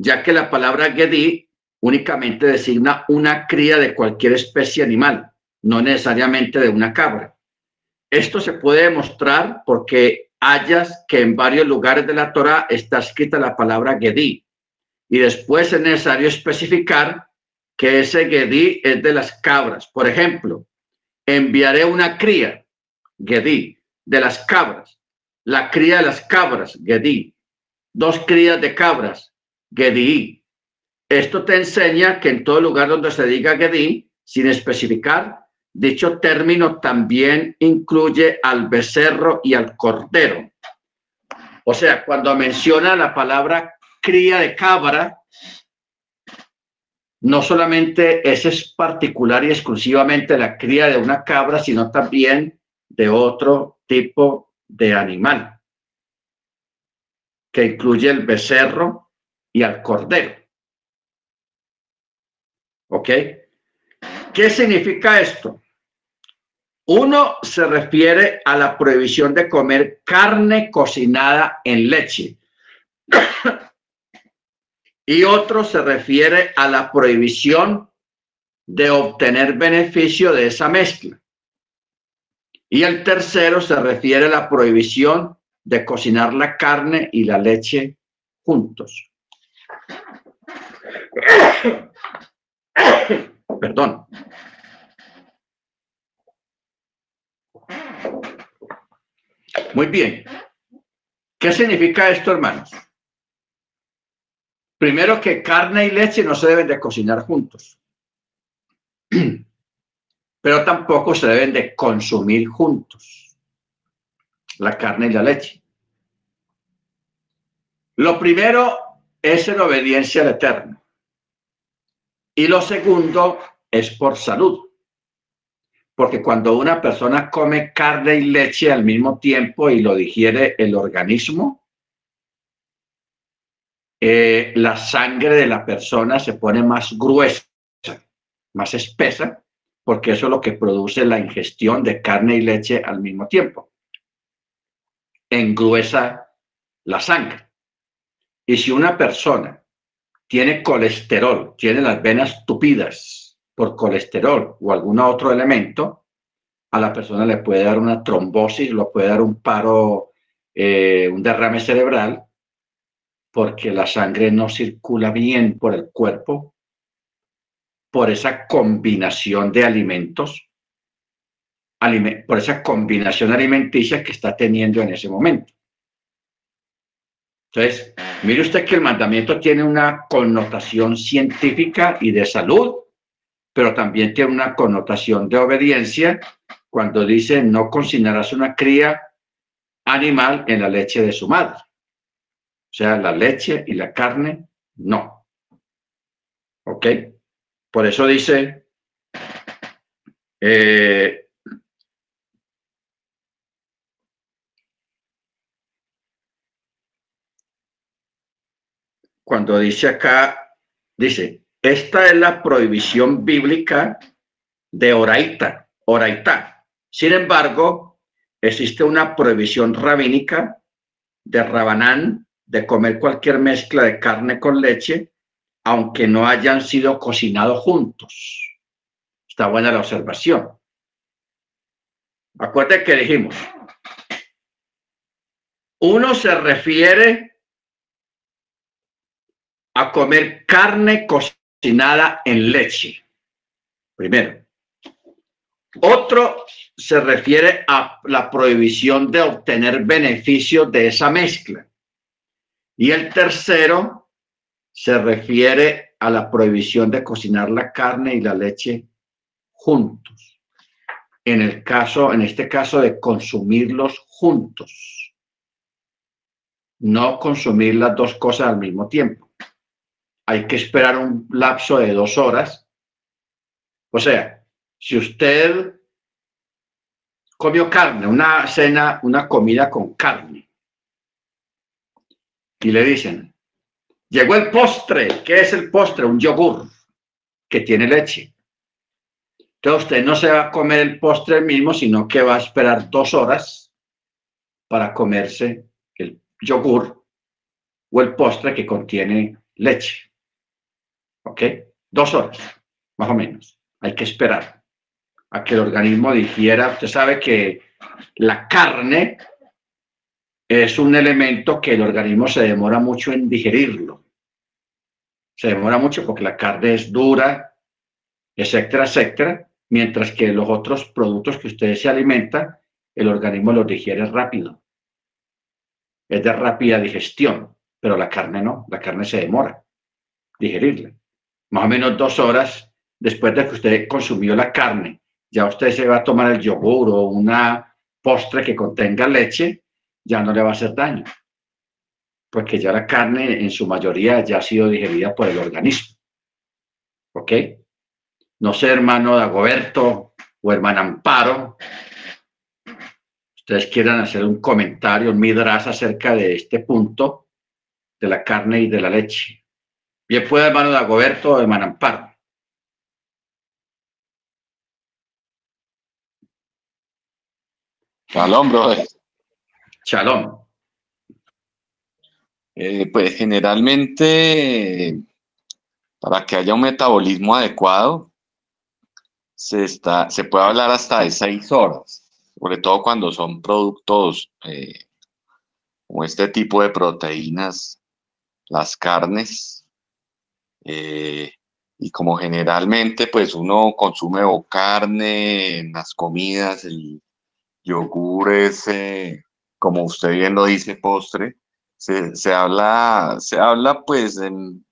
ya que la palabra Gedí únicamente designa una cría de cualquier especie animal, no necesariamente de una cabra. Esto se puede demostrar porque hayas que en varios lugares de la Torah está escrita la palabra Gedí y después es necesario especificar que ese Gedí es de las cabras. Por ejemplo, enviaré una cría, Gedí, de las cabras, la cría de las cabras, Gedí, dos crías de cabras, Gedí. Esto te enseña que en todo lugar donde se diga Gedí, sin especificar, dicho término también incluye al becerro y al cordero. O sea, cuando menciona la palabra cría de cabra, no solamente ese es particular y exclusivamente la cría de una cabra, sino también de otro tipo de animal que incluye el becerro y al cordero. ¿Ok? ¿Qué significa esto? Uno se refiere a la prohibición de comer carne cocinada en leche. y otro se refiere a la prohibición de obtener beneficio de esa mezcla. Y el tercero se refiere a la prohibición de cocinar la carne y la leche juntos. Perdón. Muy bien. ¿Qué significa esto, hermanos? Primero que carne y leche no se deben de cocinar juntos. Pero tampoco se deben de consumir juntos la carne y la leche. Lo primero es en obediencia al Eterno. Y lo segundo es por salud. Porque cuando una persona come carne y leche al mismo tiempo y lo digiere el organismo, eh, la sangre de la persona se pone más gruesa, más espesa, porque eso es lo que produce la ingestión de carne y leche al mismo tiempo engruesa la sangre. Y si una persona tiene colesterol, tiene las venas tupidas por colesterol o algún otro elemento, a la persona le puede dar una trombosis, lo puede dar un paro, eh, un derrame cerebral, porque la sangre no circula bien por el cuerpo por esa combinación de alimentos por esa combinación alimenticia que está teniendo en ese momento. Entonces, mire usted que el mandamiento tiene una connotación científica y de salud, pero también tiene una connotación de obediencia cuando dice no cocinarás una cría animal en la leche de su madre. O sea, la leche y la carne, no. ¿Ok? Por eso dice, eh, cuando dice acá, dice, esta es la prohibición bíblica de oraita, oraita. Sin embargo, existe una prohibición rabínica de rabanán de comer cualquier mezcla de carne con leche, aunque no hayan sido cocinados juntos. Está buena la observación. Acuérdate que dijimos, uno se refiere a comer carne cocinada en leche. Primero. Otro se refiere a la prohibición de obtener beneficios de esa mezcla. Y el tercero se refiere a la prohibición de cocinar la carne y la leche juntos. En el caso, en este caso de consumirlos juntos. No consumir las dos cosas al mismo tiempo. Hay que esperar un lapso de dos horas. O sea, si usted comió carne, una cena, una comida con carne, y le dicen, llegó el postre, ¿qué es el postre? Un yogur que tiene leche. Entonces usted no se va a comer el postre mismo, sino que va a esperar dos horas para comerse el yogur o el postre que contiene leche. ¿Ok? Dos horas, más o menos. Hay que esperar a que el organismo digiera. Usted sabe que la carne es un elemento que el organismo se demora mucho en digerirlo. Se demora mucho porque la carne es dura, etcétera, etcétera mientras que los otros productos que ustedes se alimentan, el organismo los digiere rápido. Es de rápida digestión, pero la carne no, la carne se demora digerirla. Más o menos dos horas después de que usted consumió la carne, ya usted se va a tomar el yogur o una postre que contenga leche, ya no le va a hacer daño, porque ya la carne en su mayoría ya ha sido digerida por el organismo. ¿Ok? no sé, hermano Dagoberto o hermana Amparo, ustedes quieran hacer un comentario, un midras acerca de este punto de la carne y de la leche. Bien puede, hermano Dagoberto o hermana Amparo. Shalom, brother. Shalom. Eh, pues generalmente, para que haya un metabolismo adecuado, se, está, se puede hablar hasta de seis horas, sobre todo cuando son productos eh, como este tipo de proteínas, las carnes, eh, y como generalmente pues uno consume carne en las comidas, el yogur ese, como usted bien lo dice, postre, se, se habla, se habla pues en,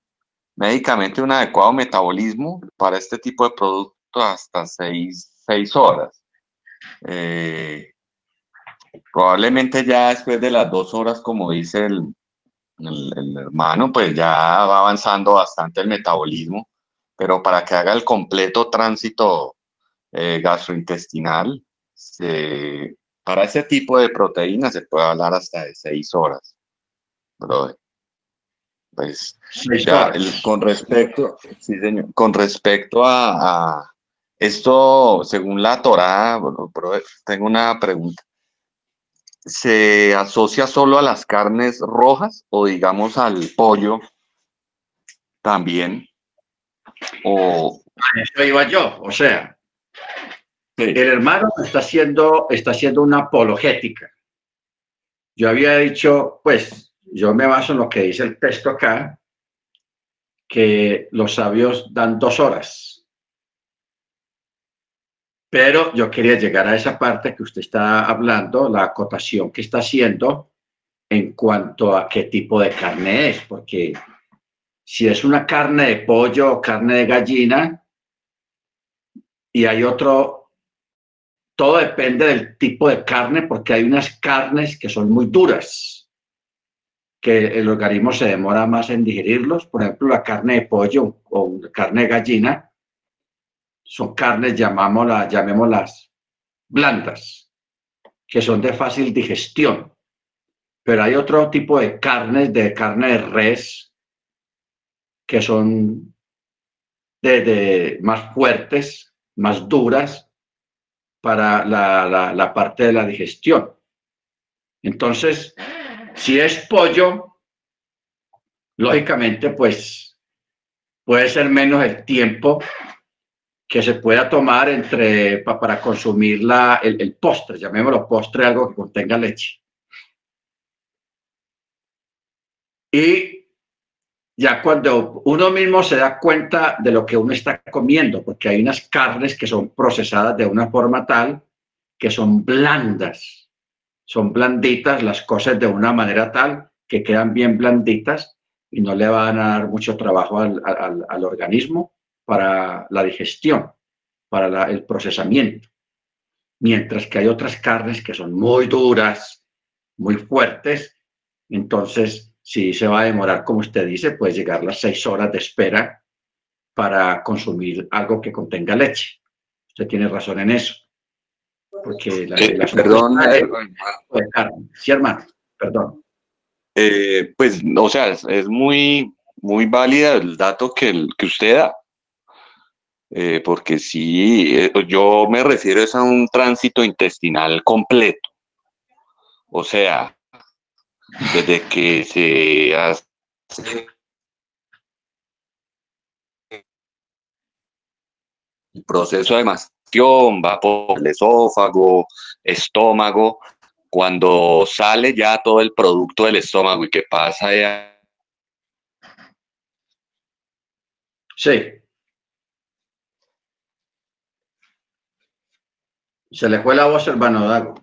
médicamente un adecuado metabolismo para este tipo de productos hasta seis, horas. Eh, probablemente ya después de las dos horas, como dice el, el, hermano, pues ya va avanzando bastante el metabolismo, pero para que haga el completo tránsito eh, gastrointestinal, para ese tipo de proteínas se puede hablar hasta de seis horas. Pues ya, con respecto, sí, señor, con respecto a, esto, según la Torá, tengo una pregunta. ¿Se asocia solo a las carnes rojas o digamos al pollo también? O... Eso iba yo, o sea, el hermano está haciendo, está haciendo una apologética. Yo había dicho, pues, yo me baso en lo que dice el texto acá, que los sabios dan dos horas pero yo quería llegar a esa parte que usted está hablando, la acotación que está haciendo en cuanto a qué tipo de carne es, porque si es una carne de pollo o carne de gallina y hay otro, todo depende del tipo de carne, porque hay unas carnes que son muy duras, que el organismo se demora más en digerirlos, por ejemplo, la carne de pollo o carne de gallina son carnes, llamámoslas, llamémoslas blandas, que son de fácil digestión. Pero hay otro tipo de carnes, de carne de res, que son de, más fuertes, más duras para la, la parte de la digestión. Entonces, si es pollo, lógicamente, pues puede ser menos el tiempo que se pueda tomar entre para consumir la, el, postre, llamémoslo postre, algo que contenga leche. Y ya cuando uno mismo se da cuenta de lo que uno está comiendo, porque hay unas carnes que son procesadas de una forma tal que son blandas, son blanditas las cosas de una manera tal que quedan bien blanditas y no le van a dar mucho trabajo al, al, al organismo para la digestión. para el procesamiento. Mientras que hay otras carnes que son muy duras, muy fuertes, entonces si se va a demorar, como usted dice, puede llegar las seis horas de espera para consumir algo que contenga leche. Usted tiene razón en eso. Porque la, eh, perdón, sí, hermano, perdón. Eh, pues, o sea, es, muy, muy válida el dato que, que usted da. Eh, porque sí, eh, yo me refiero a un tránsito intestinal completo. O sea, desde que se hace el proceso de mastión, va por el esófago, estómago, cuando sale ya todo el producto del estómago y que pasa ya. Sí. Se le fue la voz hermano Dago.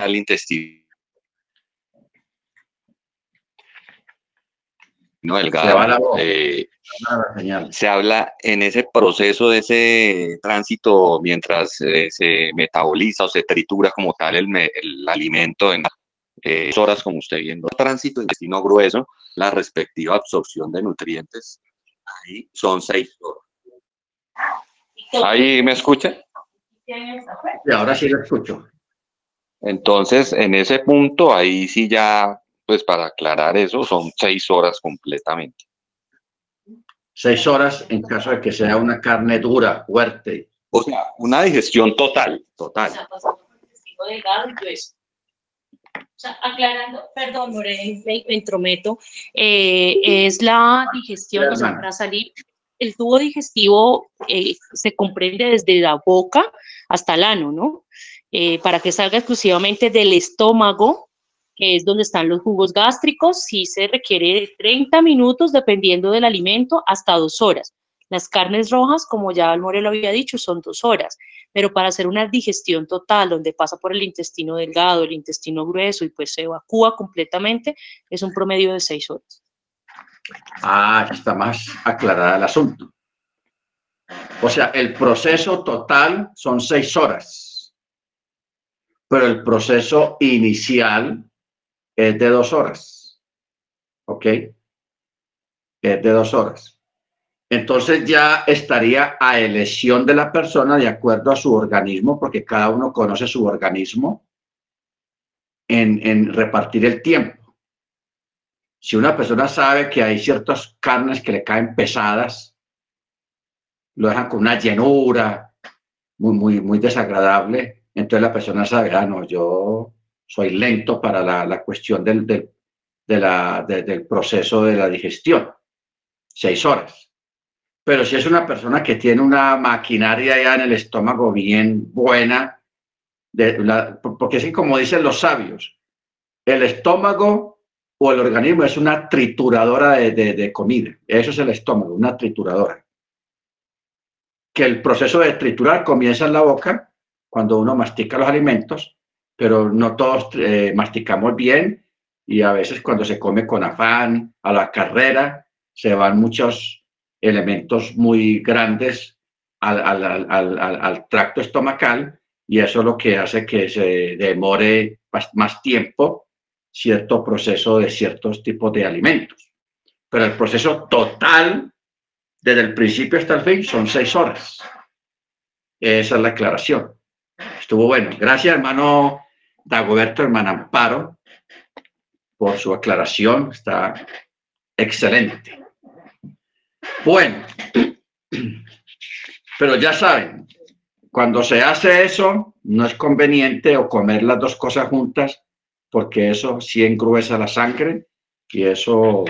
Al intestino. No, el eh, se habla en ese proceso de ese tránsito mientras eh, se metaboliza o se tritura como tal el, el alimento en eh, horas, como usted viendo, tránsito intestino grueso, la respectiva absorción de nutrientes ahí son seis horas. ¿Ahí me escucha? Y ahora sí lo escucho. Entonces, en ese punto, ahí sí ya, pues para aclarar eso, son seis horas completamente. Seis horas en caso de que sea una carne dura, fuerte. O sea, una digestión total, total. O sea, aclarando, perdón, me, me entrometo, eh, es la digestión, o sea, para salir, el tubo digestivo eh, se comprende desde la boca hasta el ano, ¿no? Eh, para que salga exclusivamente del estómago, que es donde están los jugos gástricos, sí se requiere de 30 minutos, dependiendo del alimento, hasta dos horas. Las carnes rojas, como ya el lo había dicho, son dos horas, pero para hacer una digestión total, donde pasa por el intestino delgado, el intestino grueso y pues se evacúa completamente, es un promedio de seis horas. Ah, está más aclarada el asunto. O sea, el proceso total son seis horas, pero el proceso inicial es de dos horas. ¿Ok? Es de dos horas entonces ya estaría a elección de la persona de acuerdo a su organismo, porque cada uno conoce su organismo, en, repartir el tiempo. Si una persona sabe que hay ciertas carnes que le caen pesadas, lo dejan con una llenura muy, muy, muy desagradable, entonces la persona sabe, ah, no, yo soy lento para la, cuestión del, del proceso de la digestión. Seis horas pero si es una persona que tiene una maquinaria ya en el estómago bien buena, porque es como dicen los sabios, el estómago o el organismo es una trituradora de, de comida. Eso es el estómago, una trituradora. Que el proceso de triturar comienza en la boca cuando uno mastica los alimentos, pero no todos eh, masticamos bien y a veces cuando se come con afán, a la carrera, se van muchos elementos muy grandes al, tracto estomacal y eso es lo que hace que se demore más, tiempo cierto proceso de ciertos tipos de alimentos. Pero el proceso total, desde el principio hasta el fin, son seis horas. Esa es la aclaración. Estuvo bueno. Gracias, hermano Dagoberto, hermano Amparo, por su aclaración. Está excelente. Bueno, pero ya saben, cuando se hace eso, no es conveniente o comer las dos cosas juntas, porque eso sí engruesa la sangre y eso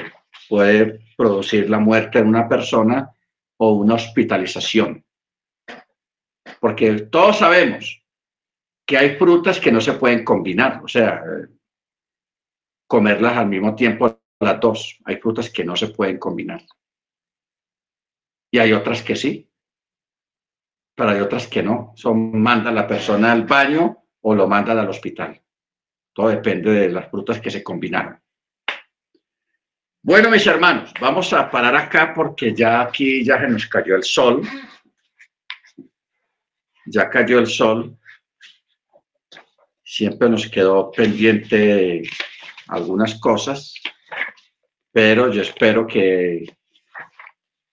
puede producir la muerte de una persona o una hospitalización. Porque todos sabemos que hay frutas que no se pueden combinar, o sea, comerlas al mismo tiempo las dos. Hay frutas que no se pueden combinar y hay otras que sí, pero hay otras que no. Son, manda la persona al baño o lo mandan al hospital. Todo depende de las frutas que se combinaron. Bueno, mis hermanos, vamos a parar acá porque ya aquí ya se nos cayó el sol. Ya cayó el sol. Siempre nos quedó pendiente algunas cosas, pero yo espero que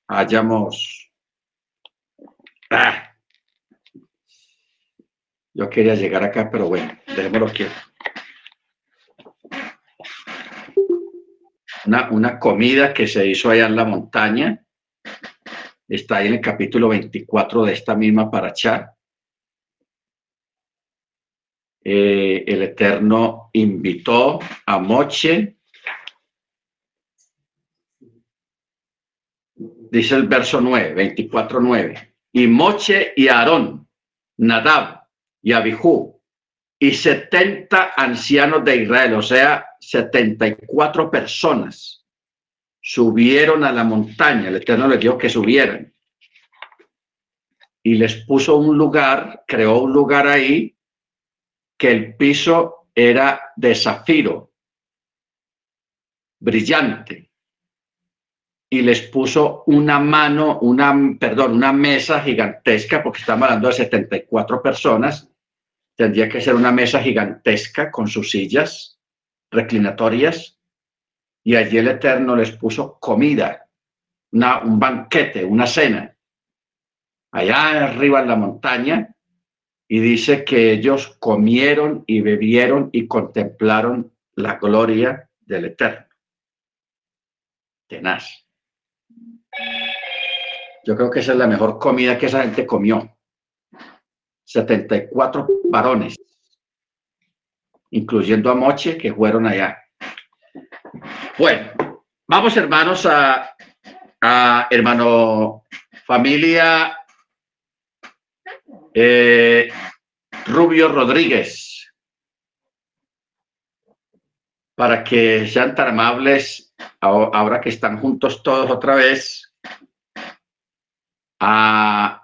hayamos... Ah. Yo quería llegar acá, pero bueno, dejémoslo quieto. Una, una comida que se hizo allá en la montaña. Está ahí en el capítulo 24 de esta misma paracha. Eh, el Eterno invitó a Moche, dice el verso 9, 24, 9, y Moche y Aarón, Nadab y Abijú, y 70 ancianos de Israel, o sea, 74 personas, subieron a la montaña, el Eterno les dijo que subieran, y les puso un lugar, creó un lugar ahí, que el piso era de zafiro, brillante, y les puso una mano, una, perdón, una mesa gigantesca, porque estamos hablando de 74 personas, tendría que ser una mesa gigantesca con sus sillas reclinatorias, y allí el Eterno les puso comida, una, un banquete, una cena, allá arriba en la montaña, y dice que ellos comieron y bebieron y contemplaron la gloria del Eterno. Tenaz. Yo creo que esa es la mejor comida que esa gente comió. 74 varones, incluyendo a Moche, que fueron allá. Bueno, vamos hermanos a, hermano familia eh, Rubio Rodríguez, para que sean tan amables ahora que están juntos todos otra vez 啊。